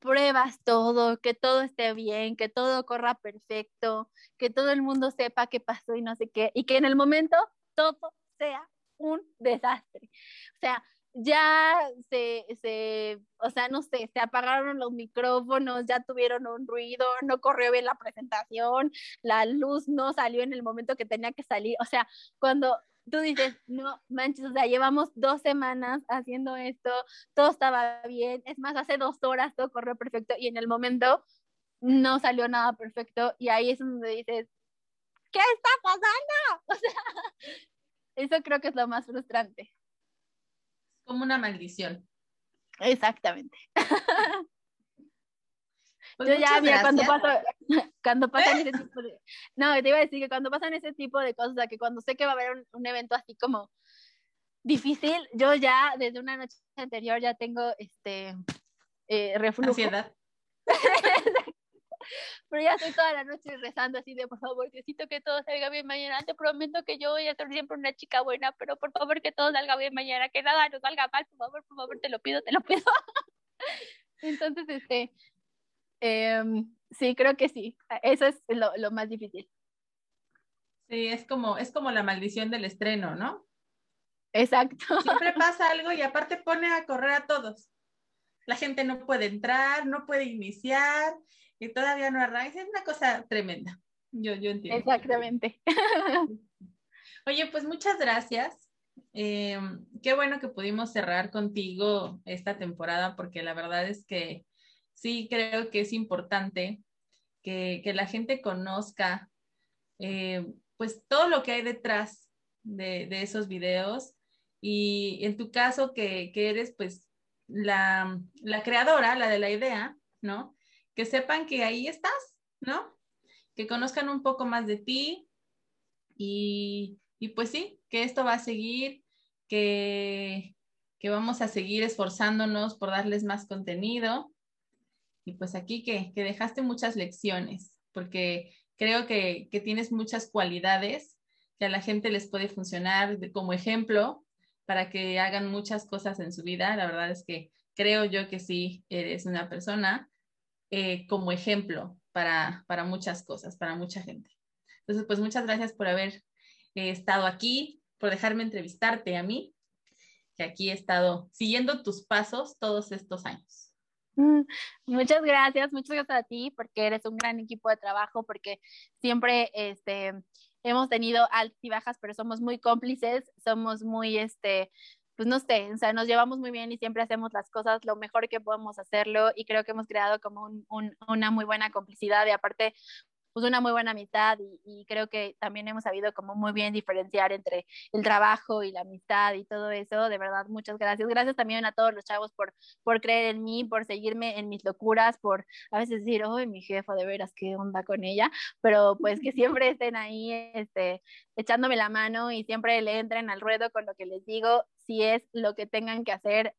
pruebas todo, que todo esté bien, que todo corra perfecto, que todo el mundo sepa qué pasó y no sé qué, y que en el momento todo sea un desastre. O sea, ya se, se, o sea, no sé, se apagaron los micrófonos, ya tuvieron un ruido, no corrió bien la presentación, la luz no salió en el momento que tenía que salir, o sea, cuando tú dices, no manches, o sea, llevamos dos semanas haciendo esto, todo estaba bien, es más, hace dos horas todo corrió perfecto y en el momento no salió nada perfecto y ahí es donde dices, ¿qué está pasando? O sea, eso creo que es lo más frustrante. Como una maldición. Exactamente. Pues Yo ya, mira, cuando, paso, cuando pasan ese tipo de... No, te iba a decir que cuando pasan ese tipo de cosas, o sea, que cuando sé que va a haber un, evento así como difícil, yo ya desde una noche anterior ya tengo este eh, reflujo. Ansiedad. Pero ya estoy toda la noche rezando así de, por favor, necesito que todo salga bien mañana. Te prometo que yo voy a ser siempre una chica buena, pero por favor que todo salga bien mañana, que nada nos salga mal, por favor, por favor, te lo pido, te lo pido. Entonces, este, em, sí, creo que sí. Eso es lo, lo más difícil. Sí, es como, es como la maldición del estreno, ¿no? Exacto. Siempre pasa algo y aparte pone a correr a todos. La gente no puede entrar, no puede iniciar, y todavía no arranca, es una cosa tremenda. Yo, yo entiendo. Exactamente. Oye, pues muchas gracias. Eh, qué bueno que pudimos cerrar contigo esta temporada porque la verdad es que sí creo que es importante que, la gente conozca eh, pues todo lo que hay detrás de, esos videos y en tu caso que, eres pues la, la, creadora, la de la idea, ¿no? Que sepan que ahí estás, ¿no? Que conozcan un poco más de ti y, pues sí, que esto va a seguir, que, que vamos a seguir esforzándonos por darles más contenido. Y pues aquí que, que dejaste muchas lecciones, porque creo que, que, tienes muchas cualidades que a la gente les puede funcionar como ejemplo para que hagan muchas cosas en su vida. La verdad es que creo yo que sí eres una persona eh, como ejemplo para, para muchas cosas, para mucha gente. Entonces, pues muchas gracias por haber eh, estado aquí, por dejarme entrevistarte a mí, que aquí he estado siguiendo tus pasos todos estos años. Mm, muchas gracias, muchas gracias a ti porque eres un gran equipo de trabajo, porque siempre este, hemos tenido altas y bajas, pero somos muy cómplices, somos muy, este, pues no sé, o sea, nos llevamos muy bien y siempre hacemos las cosas lo mejor que podemos hacerlo y creo que hemos creado como un, una muy buena complicidad y aparte pues una muy buena amistad y, creo que también hemos sabido como muy bien diferenciar entre el trabajo y la amistad y todo eso. De verdad, muchas gracias. Gracias también a todos los chavos por, por creer en mí, por seguirme en mis locuras, por a veces decir, oh, mi jefa, de veras, qué onda con ella, pero pues que siempre estén ahí este, echándome la mano y siempre le entren al ruedo con lo que les digo, si es lo que tengan que hacer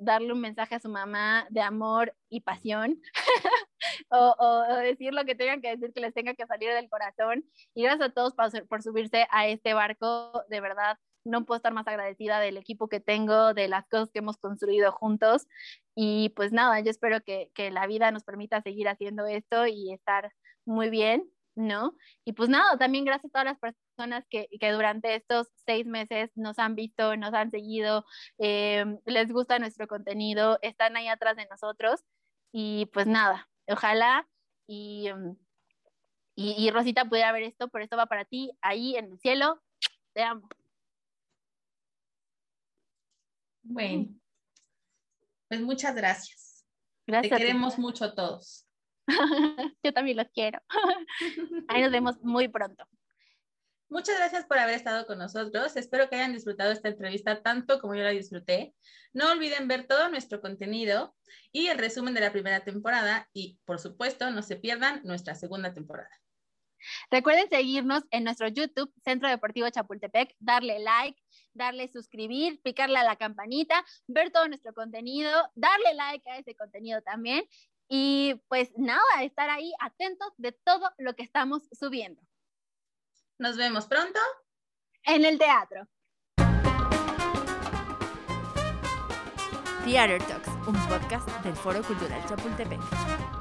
darle un mensaje a su mamá de amor y pasión, o, decir lo que tengan que decir que les tenga que salir del corazón. Y gracias a todos por, por subirse a este barco, de verdad. No puedo estar más agradecida del equipo que tengo, de las cosas que hemos construido juntos. Y pues nada, yo espero que, que la vida nos permita seguir haciendo esto y estar muy bien, ¿no? Y pues nada, también gracias a todas las personas que, que durante estos seis meses nos han visto, nos han seguido, eh, les gusta nuestro contenido, están ahí atrás de nosotros. Y pues nada, Ojalá mm, y, y, Rosita pudiera ver esto, pero esto va para ti, ahí en el cielo. Te amo. Bueno, pues muchas gracias. Gracias. Te queremos mucho a todos. Yo también los quiero. Ahí nos vemos muy pronto. Muchas gracias por haber estado con nosotros. Espero que hayan disfrutado esta entrevista tanto como yo la disfruté. No olviden ver todo nuestro contenido y el resumen de la primera temporada y, por supuesto, no se pierdan nuestra segunda temporada. Recuerden seguirnos en nuestro YouTube, Centro Deportivo Chapultepec, darle like, darle suscribir, picarle a la campanita, ver todo nuestro contenido, darle like a ese contenido también y pues nada, estar ahí atentos de todo lo que estamos subiendo. Nos vemos pronto en el teatro. Theater Talks, un podcast del Foro Cultural Chapultepec.